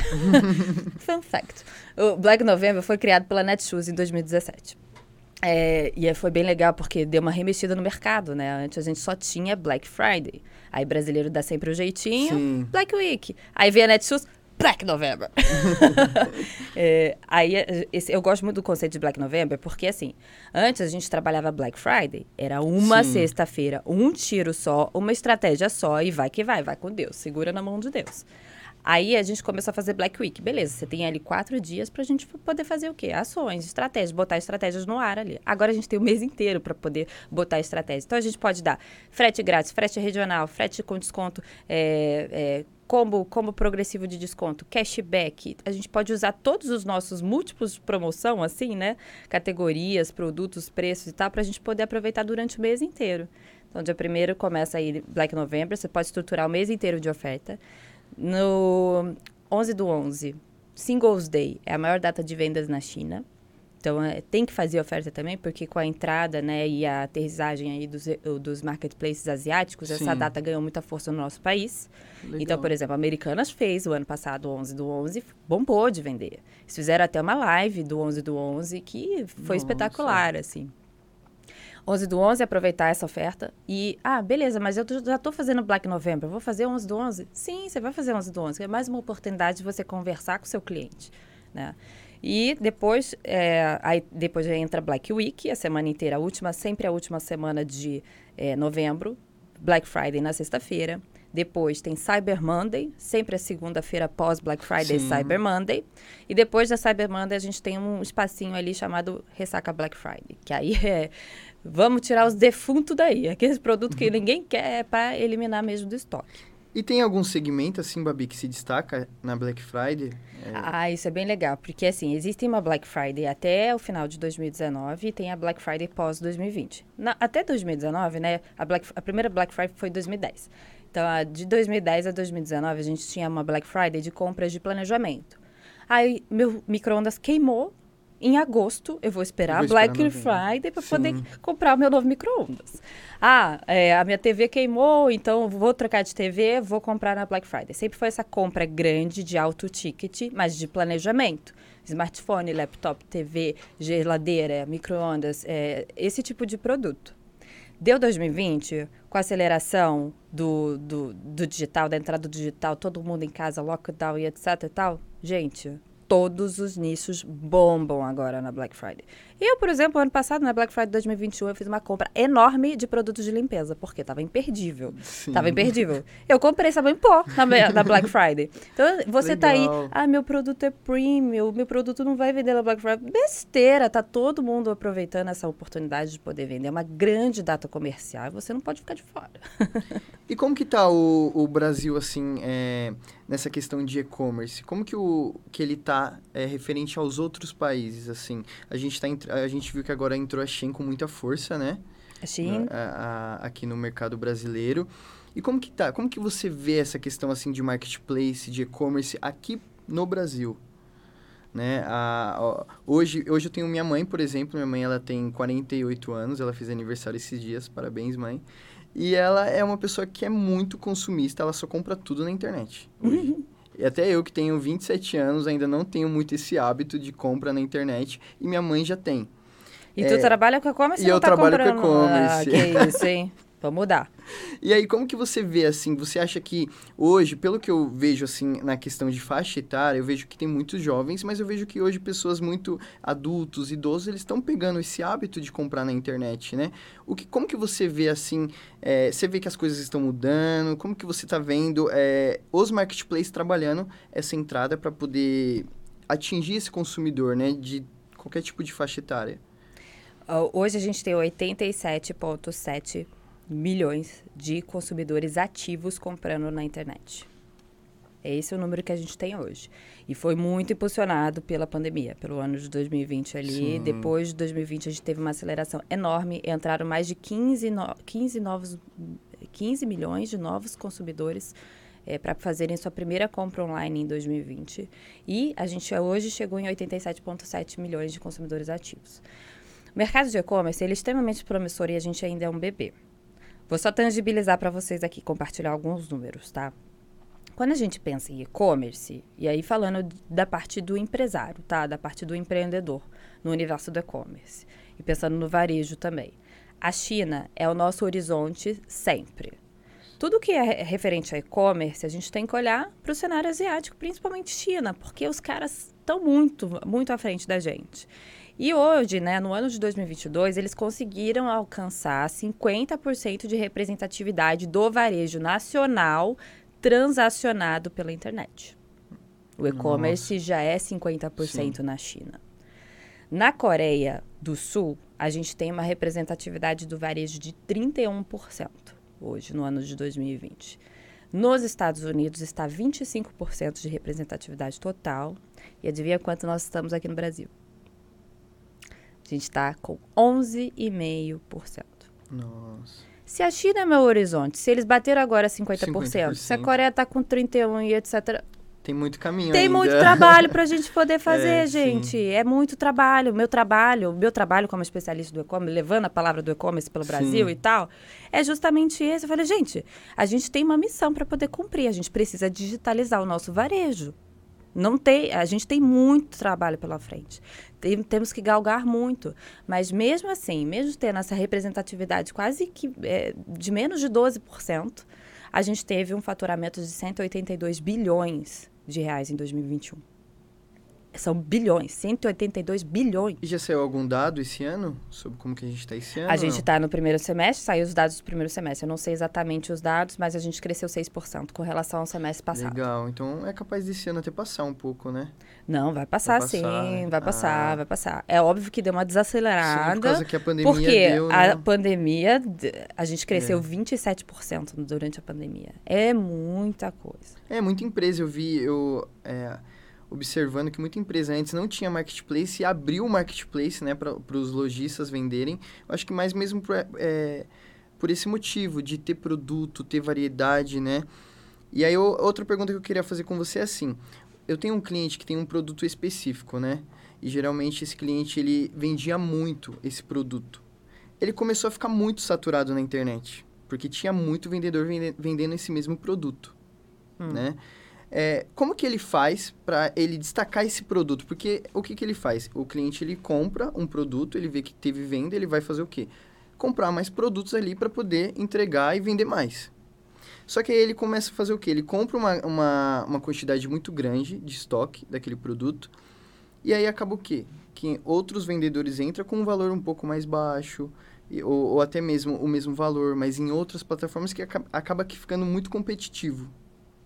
Speaker 2: fun fact. O Black November foi criado pela Netshoes em 2017. É, e foi bem legal porque deu uma remexida no mercado, né? Antes a gente só tinha Black Friday. Aí brasileiro dá sempre o um jeitinho, Sim. Black Week. Aí vem a Netshoes, Black November. é, aí esse, eu gosto muito do conceito de Black November porque, assim, antes a gente trabalhava Black Friday, era uma sexta-feira, um tiro só, uma estratégia só e vai que vai, vai com Deus, segura na mão de Deus. Aí a gente começou a fazer Black Week. Beleza, você tem ali quatro dias para a gente poder fazer o quê? Ações, estratégias, botar estratégias no ar ali. Agora a gente tem o mês inteiro para poder botar estratégias. Então a gente pode dar frete grátis, frete regional, frete com desconto, é, é, combo, combo progressivo de desconto, cashback. A gente pode usar todos os nossos múltiplos de promoção, assim, né? Categorias, produtos, preços e tal, para a gente poder aproveitar durante o mês inteiro. Então, dia primeiro começa aí Black November, você pode estruturar o mês inteiro de oferta. No 11 do 11, Singles Day é a maior data de vendas na China. Então, é, tem que fazer oferta também, porque com a entrada né, e a aterrissagem aí dos, dos marketplaces asiáticos, Sim. essa data ganhou muita força no nosso país. Legal. Então, por exemplo, a Americanas fez o ano passado, 11 do 11, bombou de vender. Eles fizeram até uma live do 11 do 11 que foi Nossa. espetacular, assim. 11 do 11, aproveitar essa oferta. E, ah, beleza, mas eu já estou fazendo Black November, vou fazer 11 do 11? Sim, você vai fazer 11 do 11. É mais uma oportunidade de você conversar com o seu cliente, né? E depois, é, aí depois entra Black Week, a semana inteira, a última, sempre a última semana de é, novembro. Black Friday na sexta-feira. Depois tem Cyber Monday, sempre a segunda-feira pós Black Friday, Sim. Cyber Monday. E depois da Cyber Monday a gente tem um espacinho ali chamado Ressaca Black Friday, que aí é Vamos tirar os defuntos daí. Aqueles produtos que uhum. ninguém quer é para eliminar mesmo do estoque.
Speaker 1: E tem algum segmento, assim, Babi, que se destaca na Black Friday?
Speaker 2: É... Ah, isso é bem legal, porque, assim, existe uma Black Friday até o final de 2019 e tem a Black Friday pós-2020. Até 2019, né, a, Black, a primeira Black Friday foi 2010. Então, a, de 2010 a 2019, a gente tinha uma Black Friday de compras de planejamento. Aí, meu micro-ondas queimou em agosto eu vou esperar, vou esperar Black Friday para poder comprar o meu novo micro-ondas. Ah, é, a minha TV queimou, então vou trocar de TV, vou comprar na Black Friday. Sempre foi essa compra grande de alto ticket, mas de planejamento. Smartphone, laptop, TV, geladeira, micro-ondas, é, esse tipo de produto. Deu 2020, com a aceleração do, do, do digital, da entrada do digital, todo mundo em casa, lockdown e etc e tal. Gente, todos os nichos bombam agora na Black Friday. Eu, por exemplo, ano passado, na Black Friday 2021, eu fiz uma compra enorme de produtos de limpeza, porque estava imperdível. Sim. Tava imperdível. Eu comprei sabão em pó na, na Black Friday. Então, você Legal. tá aí, ah, meu produto é premium, meu produto não vai vender na Black Friday. Besteira, tá todo mundo aproveitando essa oportunidade de poder vender. É uma grande data comercial e você não pode ficar de fora.
Speaker 1: e como que tá o, o Brasil, assim, é nessa questão de e-commerce? Como que, o, que ele está é, referente aos outros países, assim? A gente, tá, a gente viu que agora entrou a Shein com muita força, né?
Speaker 2: A Shein.
Speaker 1: A, a, aqui no mercado brasileiro. E como que tá? Como que você vê essa questão, assim, de marketplace, de e-commerce aqui no Brasil? Né? A, a, hoje, hoje eu tenho minha mãe, por exemplo. Minha mãe, ela tem 48 anos. Ela fez aniversário esses dias. Parabéns, mãe. E ela é uma pessoa que é muito consumista, ela só compra tudo na internet. Uhum. E até eu, que tenho 27 anos, ainda não tenho muito esse hábito de compra na internet. E minha mãe já tem.
Speaker 2: E é, tu trabalha com e-commerce?
Speaker 1: E eu
Speaker 2: tá
Speaker 1: trabalho comprando? com e-commerce.
Speaker 2: Ah, que isso, hein? Vamos mudar.
Speaker 1: E aí, como que você vê, assim, você acha que hoje, pelo que eu vejo, assim, na questão de faixa etária, eu vejo que tem muitos jovens, mas eu vejo que hoje pessoas muito adultos, idosos, eles estão pegando esse hábito de comprar na internet, né? O que, como que você vê, assim, é, você vê que as coisas estão mudando, como que você está vendo é, os marketplaces trabalhando essa entrada para poder atingir esse consumidor, né, de qualquer tipo de faixa etária?
Speaker 2: Hoje a gente tem 87,7 milhões de consumidores ativos comprando na internet. Esse é o número que a gente tem hoje. E foi muito impulsionado pela pandemia, pelo ano de 2020 ali. Sim. Depois de 2020, a gente teve uma aceleração enorme. Entraram mais de 15, no, 15, novos, 15 milhões de novos consumidores é, para fazerem sua primeira compra online em 2020. E a gente hoje chegou em 87,7 milhões de consumidores ativos. O mercado de e-commerce é extremamente promissor e a gente ainda é um bebê. Vou só tangibilizar para vocês aqui, compartilhar alguns números, tá? Quando a gente pensa em e-commerce, e aí falando da parte do empresário, tá? Da parte do empreendedor no universo do e-commerce. e pensando no varejo também. A China é o nosso horizonte sempre. Tudo que é referente a e-commerce, a gente tem que olhar para o cenário asiático, principalmente China, porque os caras estão muito, muito à frente da gente. E hoje, né, no ano de 2022, eles conseguiram alcançar 50% de representatividade do varejo nacional transacionado pela internet. O e-commerce já é 50% Sim. na China. Na Coreia do Sul, a gente tem uma representatividade do varejo de 31% hoje, no ano de 2020. Nos Estados Unidos está 25% de representatividade total. E adivinha quanto nós estamos aqui no Brasil? A gente está com 11,5%.
Speaker 1: Nossa.
Speaker 2: Se a China é meu horizonte, se eles bateram agora 50%, 50%. se a Coreia está com 31% e etc.,
Speaker 1: tem muito caminho
Speaker 2: Tem
Speaker 1: ainda.
Speaker 2: muito trabalho para a gente poder fazer, é, gente. Sim. É muito trabalho. Meu trabalho, meu trabalho como especialista do e-commerce, levando a palavra do e-commerce pelo Brasil sim. e tal, é justamente esse. Eu falei, gente, a gente tem uma missão para poder cumprir. A gente precisa digitalizar o nosso varejo. Não tem, a gente tem muito trabalho pela frente. Tem, temos que galgar muito. Mas mesmo assim, mesmo tendo essa representatividade quase que é, de menos de 12%, a gente teve um faturamento de 182 bilhões de reais em 2021. São bilhões, 182 bilhões.
Speaker 1: E já saiu algum dado esse ano sobre como que a gente está esse ano?
Speaker 2: A gente está no primeiro semestre, saiu os dados do primeiro semestre. Eu não sei exatamente os dados, mas a gente cresceu 6% com relação ao semestre passado.
Speaker 1: Legal, então é capaz desse ano até passar um pouco, né?
Speaker 2: Não, vai passar, vai passar sim, né? vai passar, ah. vai passar. É óbvio que deu uma desacelerada. Sim, por
Speaker 1: causa que a pandemia
Speaker 2: porque
Speaker 1: deu,
Speaker 2: né? a pandemia, a gente cresceu é. 27% durante a pandemia. É muita coisa.
Speaker 1: É, muita empresa, eu vi, eu... É observando que muita empresa antes não tinha marketplace e abriu o marketplace né, para os lojistas venderem. Eu acho que mais mesmo por, é, por esse motivo de ter produto, ter variedade, né? E aí, outra pergunta que eu queria fazer com você é assim: eu tenho um cliente que tem um produto específico, né? E geralmente esse cliente ele vendia muito esse produto. Ele começou a ficar muito saturado na internet, porque tinha muito vendedor vendendo esse mesmo produto, hum. né? É, como que ele faz para ele destacar esse produto? Porque o que, que ele faz? O cliente ele compra um produto, ele vê que teve venda, ele vai fazer o quê? Comprar mais produtos ali para poder entregar e vender mais. Só que aí ele começa a fazer o quê? Ele compra uma, uma, uma quantidade muito grande de estoque daquele produto e aí acaba o quê? Que outros vendedores entram com um valor um pouco mais baixo, ou, ou, até mesmo o mesmo valor, mas em outras plataformas que acaba, acaba que ficando muito competitivo,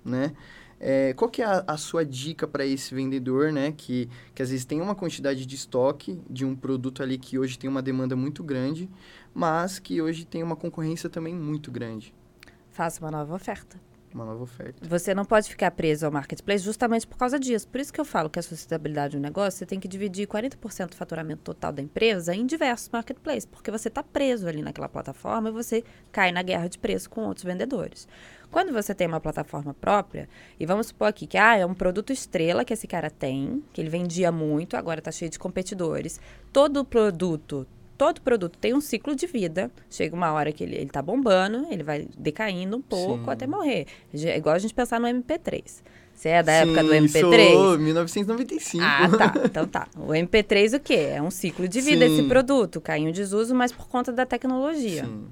Speaker 1: né? É, qual que é a, a sua dica para esse vendedor, né? Que, que às vezes tem uma quantidade de estoque de um produto ali que hoje tem uma demanda muito grande, mas que hoje tem uma concorrência também muito grande.
Speaker 2: Faça uma nova oferta.
Speaker 1: Uma nova oferta.
Speaker 2: Você não pode ficar preso ao marketplace justamente por causa disso. Por isso que eu falo que a sustentabilidade do negócio, você tem que dividir 40% do faturamento total da empresa em diversos marketplaces, porque você está preso ali naquela plataforma e você cai na guerra de preço com outros vendedores. Quando você tem uma plataforma própria, e vamos supor aqui que ah, é um produto estrela que esse cara tem, que ele vendia muito, agora está cheio de competidores. Todo produto, todo produto tem um ciclo de vida. Chega uma hora que ele, está bombando, ele vai decaindo um pouco Sim. até morrer. É igual a gente pensar no MP3. Você é da Sim, época do MP3?
Speaker 1: Sou, 1995.
Speaker 2: Ah, tá. Então tá. O MP3 o quê? É um ciclo de vida Sim. esse produto. Caiu em desuso, mas por conta da tecnologia. Sim.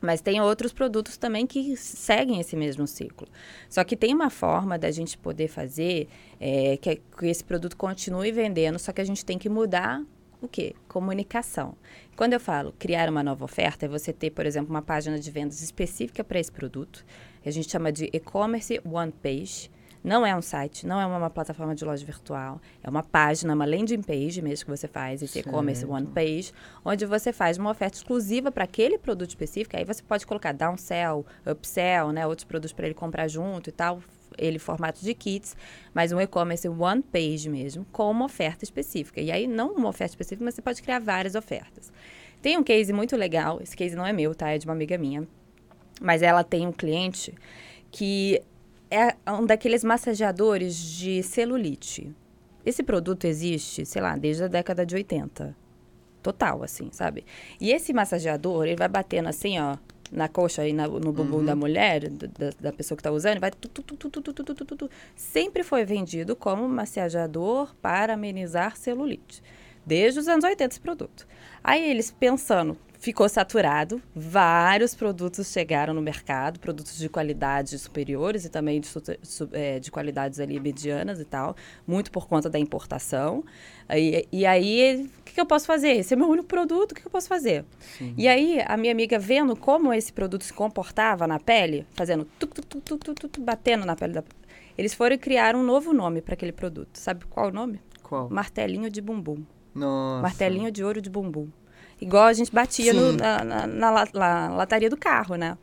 Speaker 2: Mas tem outros produtos também que seguem esse mesmo ciclo. Só que tem uma forma da gente poder fazer é, que, que esse produto continue vendendo, só que a gente tem que mudar o quê? Comunicação. Quando eu falo criar uma nova oferta, é você ter, por exemplo, uma página de vendas específica para esse produto. A gente chama de e-commerce one page não é um site, não é uma, uma, plataforma de loja virtual. É uma página, uma landing page mesmo que você faz, esse e-commerce one page, onde você faz uma oferta exclusiva para aquele produto específico. Aí você pode colocar downsell, upsell, né, outros produtos para ele comprar junto e tal, ele formato de kits, mas um e-commerce one page mesmo, com uma oferta específica. E aí, não uma oferta específica, mas você pode criar várias ofertas. Tem um case muito legal, esse case não é meu, tá? É de uma amiga minha. Mas ela tem um cliente que é um daqueles massageadores de celulite. Esse produto existe, sei lá, desde a década de 80. Total, assim, sabe? E esse massageador, ele vai batendo assim, ó, na coxa e na, no bumbum uhum. da mulher, da, da, pessoa que está usando, vai tu, tu, tu, sempre foi vendido como massageador para amenizar celulite. Desde os anos 80 esse produto. Aí eles pensando, ficou saturado, vários produtos chegaram no mercado, produtos de qualidade superiores e também de, é, de qualidades ali medianas e tal, muito por conta da importação. E, e aí, o que, que, eu posso fazer? Esse é meu único produto, o que, que eu posso fazer? Sim. E aí, a minha amiga vendo como esse produto se comportava na pele, fazendo tuc, tuc, tuc, tuc, batendo na pele da... Eles foram criar um novo nome para aquele produto. Sabe qual o nome?
Speaker 1: Qual?
Speaker 2: Martelinho de bumbum.
Speaker 1: Nossa.
Speaker 2: Martelinho de ouro de bumbum. Igual a gente batia no, na, na, na, lataria do carro, né?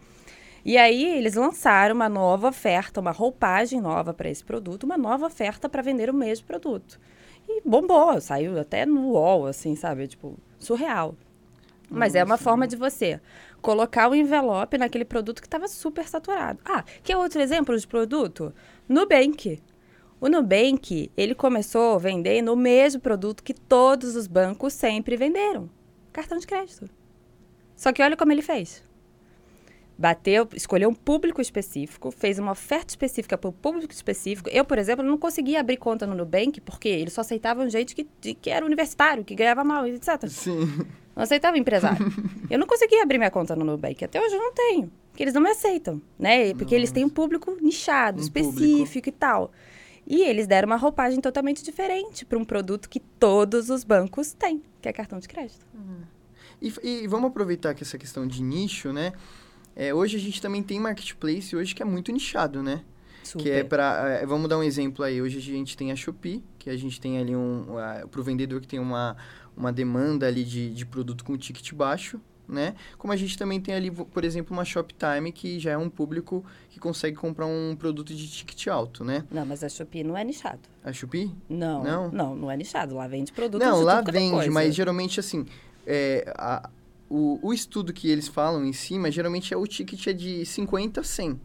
Speaker 2: E aí eles lançaram uma nova oferta, uma roupagem nova para esse produto, uma nova oferta para vender o mesmo produto. E bombou, saiu até no UOL, assim, sabe? Tipo, surreal. Mas Nossa. é uma forma de você colocar o envelope naquele produto que estava super saturado. Ah, que é outro exemplo de produto? Nubank. O Nubank, ele começou vendendo o mesmo produto que todos os bancos sempre venderam cartão de crédito. Só que olha como ele fez. Bateu, escolheu um público específico, fez uma oferta específica para o público específico. Eu, por exemplo, não conseguia abrir conta no Nubank porque eles só aceitavam gente que, que era universitário, que ganhava mal, etc.
Speaker 1: Sim.
Speaker 2: Não aceitava empresário. eu não conseguia abrir minha conta no Nubank. Até hoje eu não tenho. Porque eles não me aceitam, né? Porque Nossa. eles têm um público nichado, um específico público. e tal. E eles deram uma roupagem totalmente diferente para um produto que todos os bancos têm, que é cartão de crédito. Uhum.
Speaker 1: E, e, vamos aproveitar que essa questão de nicho, né? É, hoje a gente também tem marketplace hoje que é muito nichado, né? Super. Que é para, é, vamos dar um exemplo aí. Hoje a gente tem a Shopee, que a gente tem ali um, para o vendedor que tem uma, uma demanda ali de, de produto com ticket baixo, né? Como a gente também tem ali, por exemplo, uma Shoptime, que já é um público que consegue comprar um produto de ticket alto, né?
Speaker 2: Não, mas a Shopee não é nichado.
Speaker 1: A Shopee?
Speaker 2: Não, não, não, não é nichado. Lá vende produtos
Speaker 1: Não, lá
Speaker 2: é
Speaker 1: vende, mas geralmente assim, é, a, o, o estudo que eles falam em cima, geralmente é o ticket é de 50 a 100.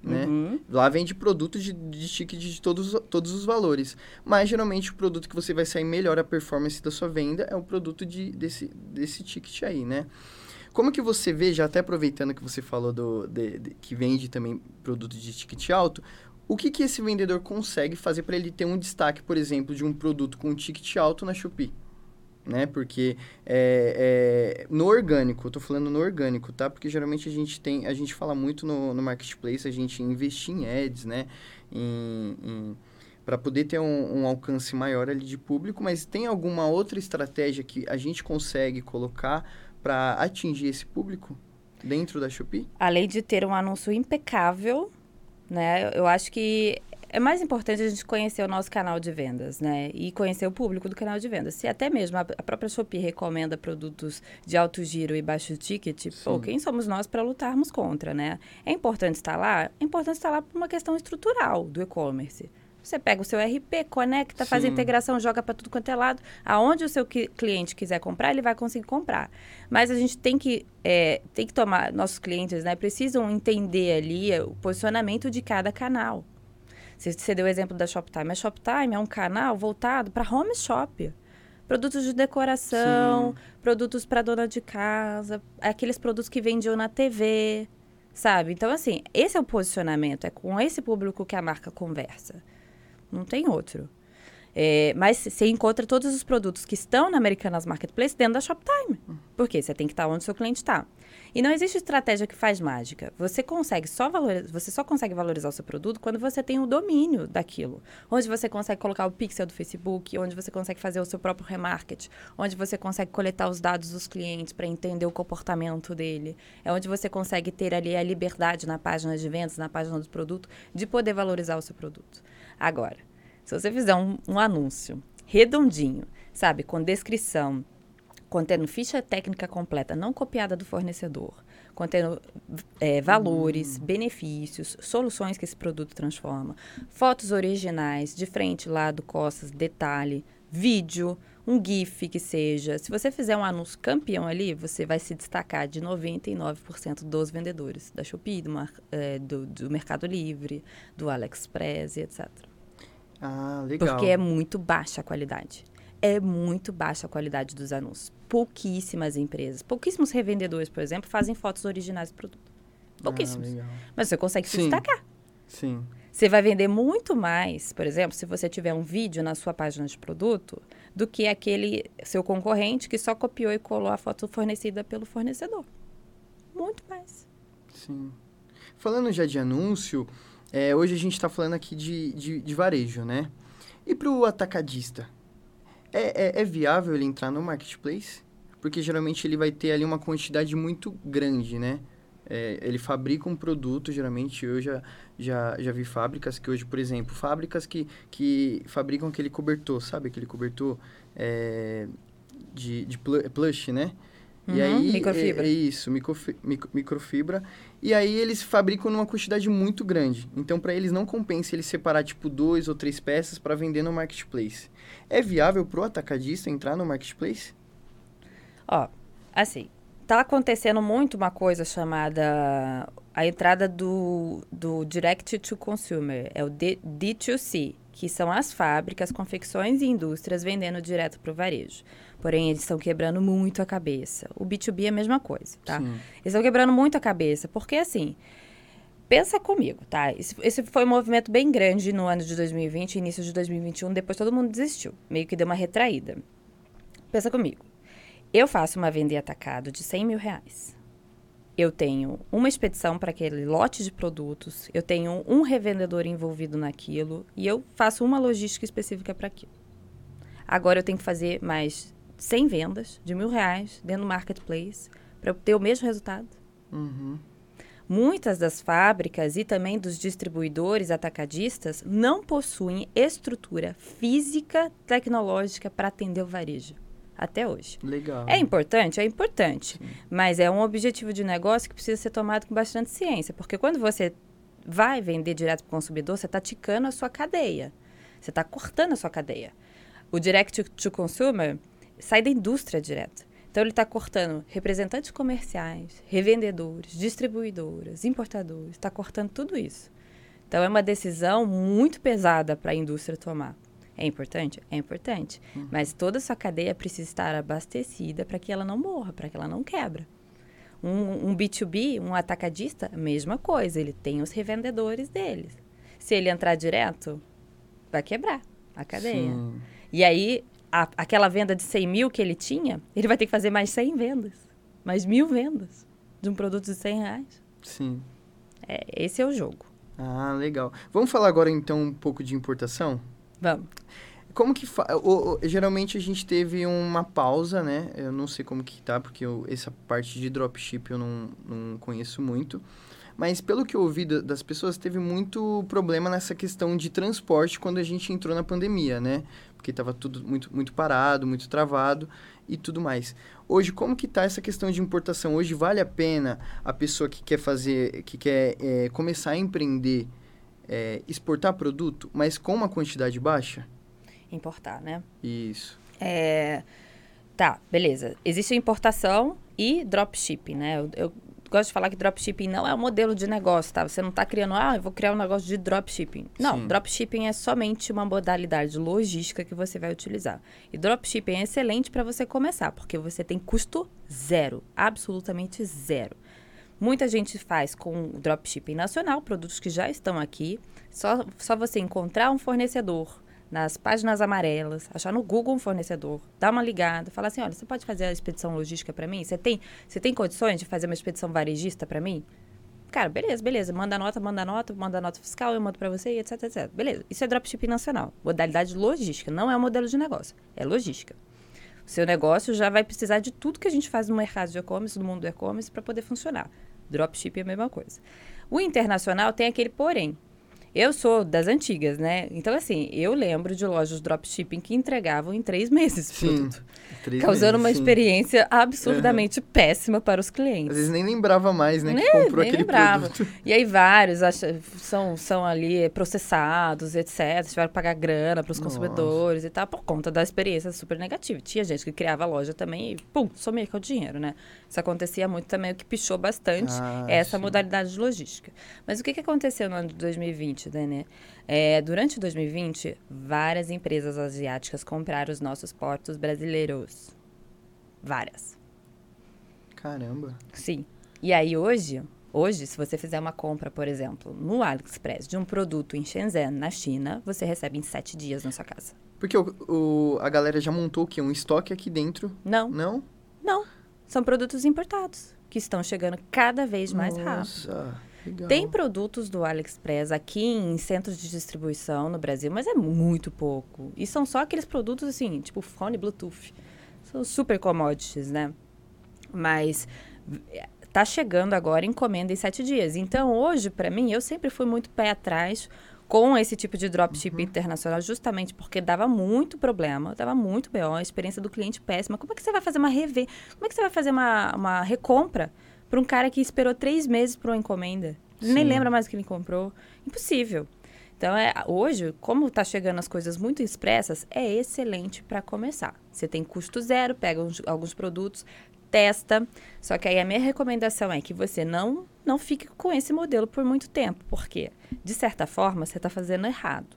Speaker 1: Né? Uhum. Lá vende produto de, de ticket de todos, todos os valores. Mas geralmente o produto que você vai sair melhor a performance da sua venda é o produto de, desse, desse ticket aí, né? Como que você vê, já até aproveitando que você falou do, de, de, que vende também produto de ticket alto, o que, que esse vendedor consegue fazer para ele ter um destaque, por exemplo, de um produto com ticket alto na Shopee? né? Porque é, é, no orgânico, tô falando no orgânico, tá? Porque geralmente a gente tem, a gente fala muito no, no marketplace, a gente investir em ads, né? Em, em para poder ter um, um, alcance maior ali de público, mas tem alguma outra estratégia que a gente consegue colocar para atingir esse público dentro da Shopee?
Speaker 2: Além de ter um anúncio impecável, né? Eu acho que é mais importante a gente conhecer o nosso canal de vendas, né? E conhecer o público do canal de vendas. Se até mesmo a, própria Shopee recomenda produtos de alto giro e baixo ticket, Sim. pô, quem somos nós para lutarmos contra, né? É importante estar lá? É importante estar lá por uma questão estrutural do e-commerce. Você pega o seu RP, conecta, Sim. faz a integração, joga para tudo quanto é lado. Aonde o seu cliente quiser comprar, ele vai conseguir comprar. Mas a gente tem que, é, tem que tomar, nossos clientes né, precisam entender ali o posicionamento de cada canal. Você, deu o exemplo da Shoptime. A Shoptime é um canal voltado para home shop. Produtos de decoração, Sim. produtos para dona de casa, aqueles produtos que vendiam na TV, sabe? Então, assim, esse é o posicionamento. É com esse público que a marca conversa. Não tem outro. É, mas você encontra todos os produtos que estão na Americanas Marketplace dentro da Shoptime. Por quê? Você tem que estar onde o seu cliente está. E não existe estratégia que faz mágica. Você consegue só valorizar, você só consegue valorizar o seu produto quando você tem o domínio daquilo. Onde você consegue colocar o pixel do Facebook, onde você consegue fazer o seu próprio remarket, onde você consegue coletar os dados dos clientes para entender o comportamento dele. É onde você consegue ter ali a liberdade na página de vendas, na página do produto, de poder valorizar o seu produto. Agora, se você fizer um, um anúncio redondinho, sabe, com descrição, contendo ficha técnica completa, não copiada do fornecedor, contendo é, valores, hum. benefícios, soluções que esse produto transforma, fotos originais, de frente, lado, costas, detalhe, vídeo, um GIF que seja. Se você fizer um anúncio campeão ali, você vai se destacar de 99% dos vendedores da Shopee, do, é, do, do Mercado Livre, do AliExpress e etc.
Speaker 1: Ah, legal.
Speaker 2: Porque é muito baixa a qualidade é muito baixa a qualidade dos anúncios. Pouquíssimas empresas, pouquíssimos revendedores, por exemplo, fazem fotos originais do produto. Pouquíssimos. Ah, Mas você consegue se
Speaker 1: Sim.
Speaker 2: destacar.
Speaker 1: Sim.
Speaker 2: Você vai vender muito mais, por exemplo, se você tiver um vídeo na sua página de produto, do que aquele seu concorrente que só copiou e colou a foto fornecida pelo fornecedor. Muito mais.
Speaker 1: Sim. Falando já de anúncio, é, hoje a gente está falando aqui de, de, de, varejo, né? E para o atacadista, é, é, é viável ele entrar no marketplace? Porque geralmente ele vai ter ali uma quantidade muito grande, né? É, ele fabrica um produto, geralmente eu já, já, já vi fábricas que hoje, por exemplo, fábricas que, que fabricam aquele cobertor, sabe? Aquele cobertor é, de, de plush, né?
Speaker 2: Uhum, e aí, microfibra.
Speaker 1: É, é isso, microfi, micro, microfibra. E aí eles fabricam numa quantidade muito grande. Então, para eles não compensa eles separar, tipo, dois ou três peças para vender no marketplace. É viável pro atacadista entrar no marketplace?
Speaker 2: Ó, assim, tá acontecendo muito uma coisa chamada a entrada do, do Direct to Consumer, é o D, D2C, que são as fábricas, confecções e indústrias vendendo direto para o varejo. Porém, eles estão quebrando muito a cabeça. O B2B é a mesma coisa, tá? Sim. Eles estão quebrando muito a cabeça, porque assim, pensa comigo, tá? Esse, esse, foi um movimento bem grande no ano de 2020, início de 2021, depois todo mundo desistiu, meio que deu uma retraída. Pensa comigo. Eu faço uma venda em atacado de 100 mil reais. Eu tenho uma expedição para aquele lote de produtos, eu tenho um revendedor envolvido naquilo e eu faço uma logística específica para aquilo. Agora eu tenho que fazer mais 100 vendas de mil reais dentro do marketplace para ter o mesmo resultado.
Speaker 1: Uhum.
Speaker 2: Muitas das fábricas e também dos distribuidores atacadistas não possuem estrutura física tecnológica para atender o varejo até hoje.
Speaker 1: Legal.
Speaker 2: É importante? É importante. Sim. Mas é um objetivo de negócio que precisa ser tomado com bastante ciência. Porque quando você vai vender direto para o consumidor, você está ticando a sua cadeia. Você está cortando a sua cadeia. O direct to consumer sai da indústria direto. Então, ele está cortando representantes comerciais, revendedores, distribuidoras, importadores, está cortando tudo isso. Então, é uma decisão muito pesada para a indústria tomar. É importante? É importante. Uhum. Mas toda a sua cadeia precisa estar abastecida para que ela não morra, para que ela não quebra. Um, um, B2B, um atacadista, mesma coisa. Ele tem os revendedores deles. Se ele entrar direto, vai quebrar a cadeia. Sim. E aí, a, aquela venda de 100 mil que ele tinha, ele vai ter que fazer mais 100 vendas. Mais mil vendas de um produto de 100 reais.
Speaker 1: Sim.
Speaker 2: É, esse é o jogo.
Speaker 1: Ah, legal. Vamos falar agora, então, um pouco de importação?
Speaker 2: Vamos.
Speaker 1: Como que fa... o, o, geralmente a gente teve uma pausa, né? Eu não sei como que tá, porque eu, essa parte de dropship eu não, não conheço muito. Mas pelo que eu ouvi das pessoas, teve muito problema nessa questão de transporte quando a gente entrou na pandemia, né? Porque estava tudo muito, muito parado, muito travado e tudo mais. Hoje, como que está essa questão de importação? Hoje vale a pena a pessoa que quer fazer, que quer é, começar a empreender é, exportar produto, mas com uma quantidade baixa?
Speaker 2: Importar, né?
Speaker 1: Isso.
Speaker 2: É, tá, beleza. Existe importação e dropshipping, né? Eu, eu, gosto de falar que dropshipping não é um modelo de negócio, tá? Você não está criando, ah, eu vou criar um negócio de dropshipping. Não, Sim. dropshipping é somente uma modalidade logística que você vai utilizar. E dropshipping é excelente para você começar, porque você tem custo zero, absolutamente zero. Muita gente faz com dropshipping nacional, produtos que já estão aqui. Só, só você encontrar um fornecedor nas páginas amarelas, achar no Google um fornecedor, dar uma ligada, falar assim, olha, você pode fazer a expedição logística para mim? Você tem, você tem condições de fazer uma expedição varejista para mim? Cara, beleza, beleza. Manda nota, manda nota, manda nota fiscal, eu mando para você, etc, etc. Beleza. Isso é dropshipping nacional. Modalidade logística. Não é um modelo de negócio. É logística. O seu negócio já vai precisar de tudo que a gente faz no mercado de e-commerce, no mundo do e-commerce, para poder funcionar. Dropship é a mesma coisa. O internacional tem aquele porém. Eu sou das antigas, né? Então, assim, eu lembro de lojas dropshipping que entregavam em três meses o produto. Três causando meses, uma sim. experiência absurdamente uhum. péssima para os clientes.
Speaker 1: Às vezes nem lembrava mais, né? Nem, que comprou nem aquele lembrava. produto.
Speaker 2: E aí vários acha, são, são ali processados, etc. Tiveram que pagar grana para os consumidores e tal, por conta da experiência super negativa. Tinha gente que criava loja também e, pum, somia com o dinheiro, né? Isso acontecia muito também, o que pichou bastante ah, essa sim. modalidade de logística. Mas o que, que aconteceu no ano de 2020, né? É, durante 2020, várias empresas asiáticas compraram os nossos portos brasileiros. Várias.
Speaker 1: Caramba.
Speaker 2: Sim. E aí hoje, Hoje, se você fizer uma compra, por exemplo, no AliExpress de um produto em Shenzhen, na China, você recebe em sete dias na sua casa.
Speaker 1: Porque o, o- a galera já montou o quê? Um estoque aqui dentro?
Speaker 2: Não,
Speaker 1: Não?
Speaker 2: São produtos importados que estão chegando cada vez mais rápido.
Speaker 1: Nossa, legal.
Speaker 2: Tem produtos do AliExpress aqui em centros de distribuição no Brasil, mas é muito pouco. E são só aqueles produtos assim, tipo fone Bluetooth. São super commodities, né? Mas eh, tá chegando agora encomenda em sete dias. Então, hoje, para mim, eu sempre fui muito pé atrás com esse tipo de dropship internacional, justamente porque dava muito problema, dava muito B.O., a experiência do cliente péssima. Como é que você vai fazer uma rever? Como é que você vai fazer uma, uma recompra para um cara que esperou três meses para uma encomenda? Ele Nem
Speaker 1: Sim.
Speaker 2: lembra mais o que ele comprou. Impossível. Então, é, hoje, como está chegando as coisas muito expressas, é excelente para começar. Você tem custo zero, pega uns- alguns produtos, testa. Só que aí a minha recomendação é que você não, não fique com esse modelo por muito tempo. Porque, de certa forma, você está fazendo errado.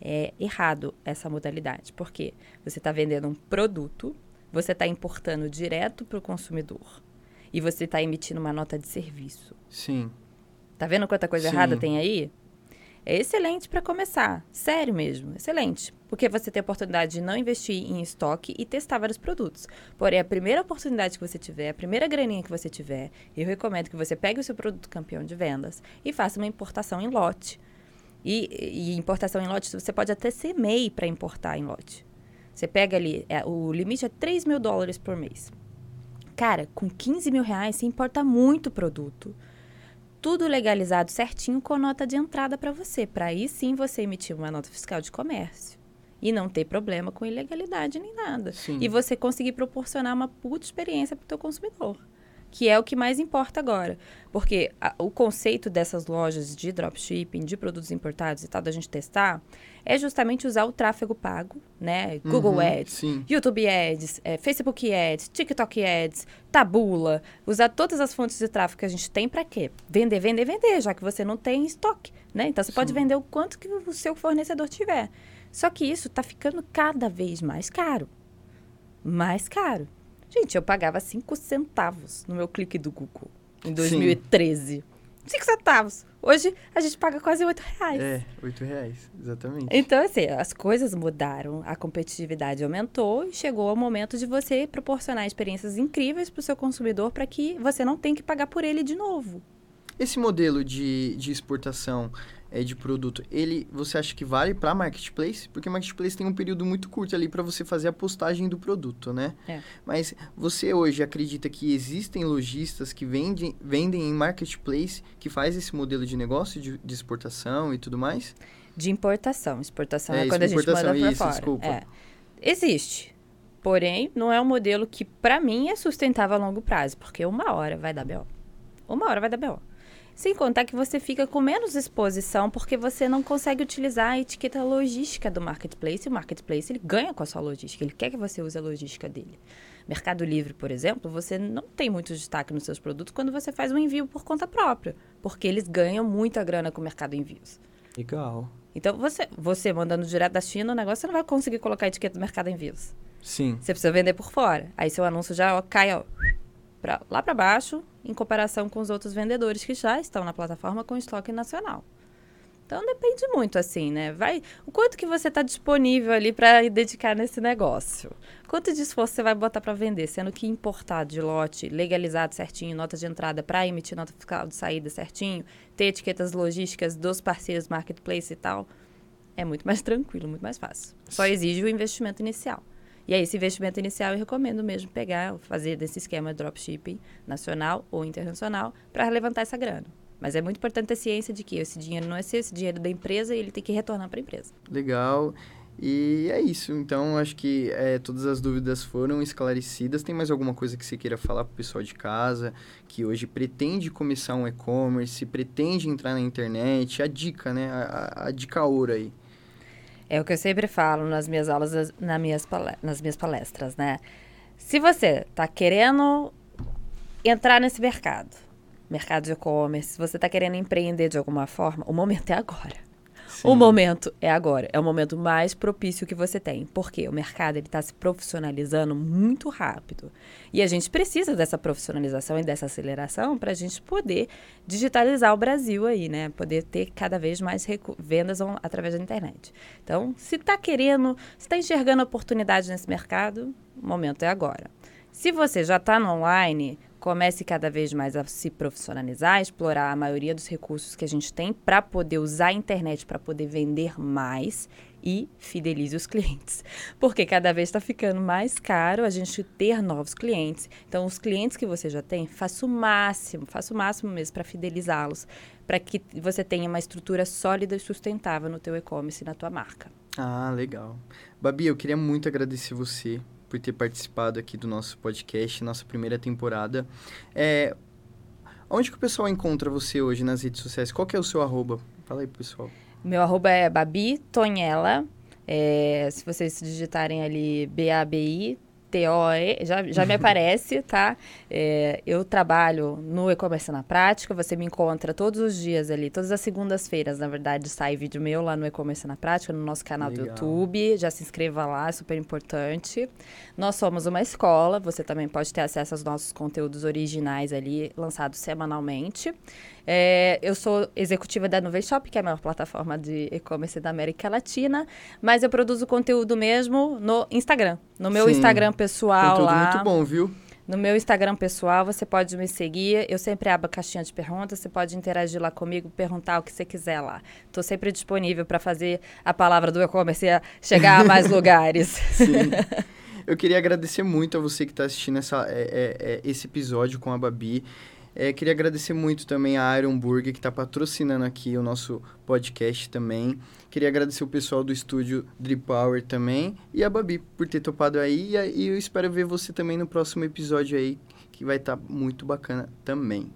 Speaker 2: É errado essa modalidade. Porque você está vendendo um produto, você está importando direto para o consumidor. E você está emitindo uma nota de serviço.
Speaker 1: Sim.
Speaker 2: Tá vendo quanta coisa
Speaker 1: Sim.
Speaker 2: errada tem aí? É excelente para começar. Sério mesmo, excelente. Porque você tem a oportunidade de não investir em estoque e testar vários produtos. Porém, a primeira oportunidade que você tiver, a primeira graninha que você tiver, eu recomendo que você pegue o seu produto campeão de vendas e faça uma importação em lote. E, e importação em lote, você pode até ser MEI para importar em lote. Você pega ali, é, o limite é 3 mil dólares por mês. Cara, com 15 mil reais você importa muito produto tudo legalizado certinho com nota de entrada para você, para aí sim você emitir uma nota fiscal de comércio e não ter problema com ilegalidade nem nada.
Speaker 1: Sim.
Speaker 2: E você conseguir proporcionar uma puta experiência para o teu consumidor, que é o que mais importa agora. Porque a- o conceito dessas lojas de dropshipping, de produtos importados e tal, da gente testar, é justamente usar o tráfego pago, né? Google
Speaker 1: Uhum,
Speaker 2: Ads,
Speaker 1: Sim.
Speaker 2: YouTube Ads, eh, Facebook Ads, TikTok Ads, Tabula, usar todas as fontes de tráfego que a gente tem para quê? Vender, vender, vender, já que você não tem estoque, né? Então você pode
Speaker 1: Sim.
Speaker 2: vender o quanto que o seu fornecedor tiver. Só que isso está ficando cada vez mais caro. Mais caro. Gente, eu pagava 5 centavos no meu clique do Google em 2013. 5 centavos. Hoje a gente paga quase 8 reais.
Speaker 1: É, oito reais, exatamente.
Speaker 2: Então, assim, as coisas mudaram, a competitividade aumentou e chegou ao momento de você proporcionar experiências incríveis para o seu consumidor para que você não tenha que pagar por ele de novo.
Speaker 1: Esse modelo de, de exportação é, de produto, ele você acha que vale para marketplace? Porque marketplace tem um período muito curto ali para você fazer a postagem do produto, né?
Speaker 2: É.
Speaker 1: Mas você hoje acredita que existem lojistas que vendem, vendem em marketplace que faz esse modelo de negócio de, de exportação e tudo mais?
Speaker 2: De importação. Exportação
Speaker 1: É,
Speaker 2: é, quando a gente manda para fora.
Speaker 1: desculpa.
Speaker 2: É. Existe. Porém, não é um modelo que, para mim, é sustentável a longo prazo, porque uma hora vai dar B.O. Uma hora vai dar B.O. Sem contar que você fica com menos exposição porque você não consegue utilizar a etiqueta logística do marketplace. E o marketplace ele ganha com a sua logística, ele quer que você use a logística dele. Mercado Livre, por exemplo, você não tem muito destaque nos seus produtos quando você faz um envio por conta própria, porque eles ganham muita grana com o mercado envios.
Speaker 1: Legal.
Speaker 2: Então, você, você mandando direto da China, o negócio você não vai conseguir colocar a etiqueta do mercado envios.
Speaker 1: Sim.
Speaker 2: Você precisa vender por fora. Aí seu anúncio já ó, cai ó, pra, lá para baixo, em comparação com os outros vendedores que já estão na plataforma com estoque nacional. Então depende muito assim, né? Vai, o quanto que você está disponível ali para dedicar nesse negócio? Quanto de esforço você vai botar para vender, sendo que importar de lote, legalizado certinho, nota de entrada para emitir nota fiscal de saída certinho, ter etiquetas logísticas dos parceiros marketplace e tal, é muito mais tranquilo, muito mais fácil. Só exige o investimento inicial. E aí, esse investimento inicial, eu recomendo mesmo pegar, fazer desse esquema dropshipping nacional ou internacional para levantar essa grana. Mas é muito importante ter ciência de que esse dinheiro não é seu, esse dinheiro é da empresa e ele tem que retornar para a empresa.
Speaker 1: Legal. E é isso. Então, acho que é, todas as dúvidas foram esclarecidas. Tem mais alguma coisa que você queira falar pro pessoal de casa, que hoje pretende começar um e-commerce, pretende entrar na internet? A dica, né? A, a- a dica ouro aí.
Speaker 2: É o que eu sempre falo nas minhas aulas, nas- minhas, pale- nas minhas palestras, né? Se você está querendo entrar nesse mercado, mercado de e-commerce, se você está querendo empreender de alguma forma, o momento é agora. O momento é agora. É o momento mais propício que você tem. Porque o mercado está se profissionalizando muito rápido. E a gente precisa dessa profissionalização e dessa aceleração para a gente poder digitalizar o Brasil aí, né? Poder ter cada vez mais vendas através da internet. Então, se está querendo, se está enxergando oportunidade nesse mercado, o momento é agora. Se você já está no online, comece cada vez mais a se profissionalizar, explorar a maioria dos recursos que a gente tem para poder usar a internet para poder vender mais e fidelize os clientes. Porque cada vez está ficando mais caro a gente ter novos clientes. Então, os clientes que você já tem, faça o máximo, faça o máximo mesmo para fidelizá-los, para que você tenha uma estrutura sólida e sustentável no teu e-commerce e na tua marca.
Speaker 1: Ah, legal. Babi, eu queria muito agradecer você por ter participado aqui do nosso podcast, nossa primeira temporada. É, onde que o pessoal encontra você hoje nas redes sociais? Qual que é o seu arroba? Fala aí, pessoal.
Speaker 2: Meu arroba é Babi Tonhela. É, se vocês digitarem ali B-A-B-I, T-O-E, já, já me aparece, tá? É, eu trabalho no e-commerce na prática, você me encontra todos os dias ali, todas as segundas-feiras, na verdade, sai vídeo meu lá no e-commerce na prática, no nosso canal Legal. do YouTube, já se inscreva lá, é super importante. Nós somos uma escola, você também pode ter acesso aos nossos conteúdos originais ali, lançados semanalmente. É, eu sou executiva da Nuvem Shop, que é a maior plataforma de e-commerce da América Latina, mas eu produzo conteúdo mesmo no Instagram. No meu Sim. Instagram pessoal
Speaker 1: conteúdo
Speaker 2: lá.
Speaker 1: muito bom, viu?
Speaker 2: No meu Instagram pessoal, você pode me seguir. Eu sempre abro a caixinha de perguntas. Você pode interagir lá comigo, perguntar o que você quiser lá. Estou sempre disponível para fazer a palavra do e-commerce chegar a mais lugares.
Speaker 1: Sim. Eu queria agradecer muito a você que está assistindo essa, é, é, é, esse episódio com a Babi. É, queria agradecer muito também a Iron Burger, que está patrocinando aqui o nosso podcast também. Queria agradecer o pessoal do estúdio Drip Power também e a Babi por ter topado aí. E, eu espero ver você também no próximo episódio aí, que vai estar tá muito bacana também.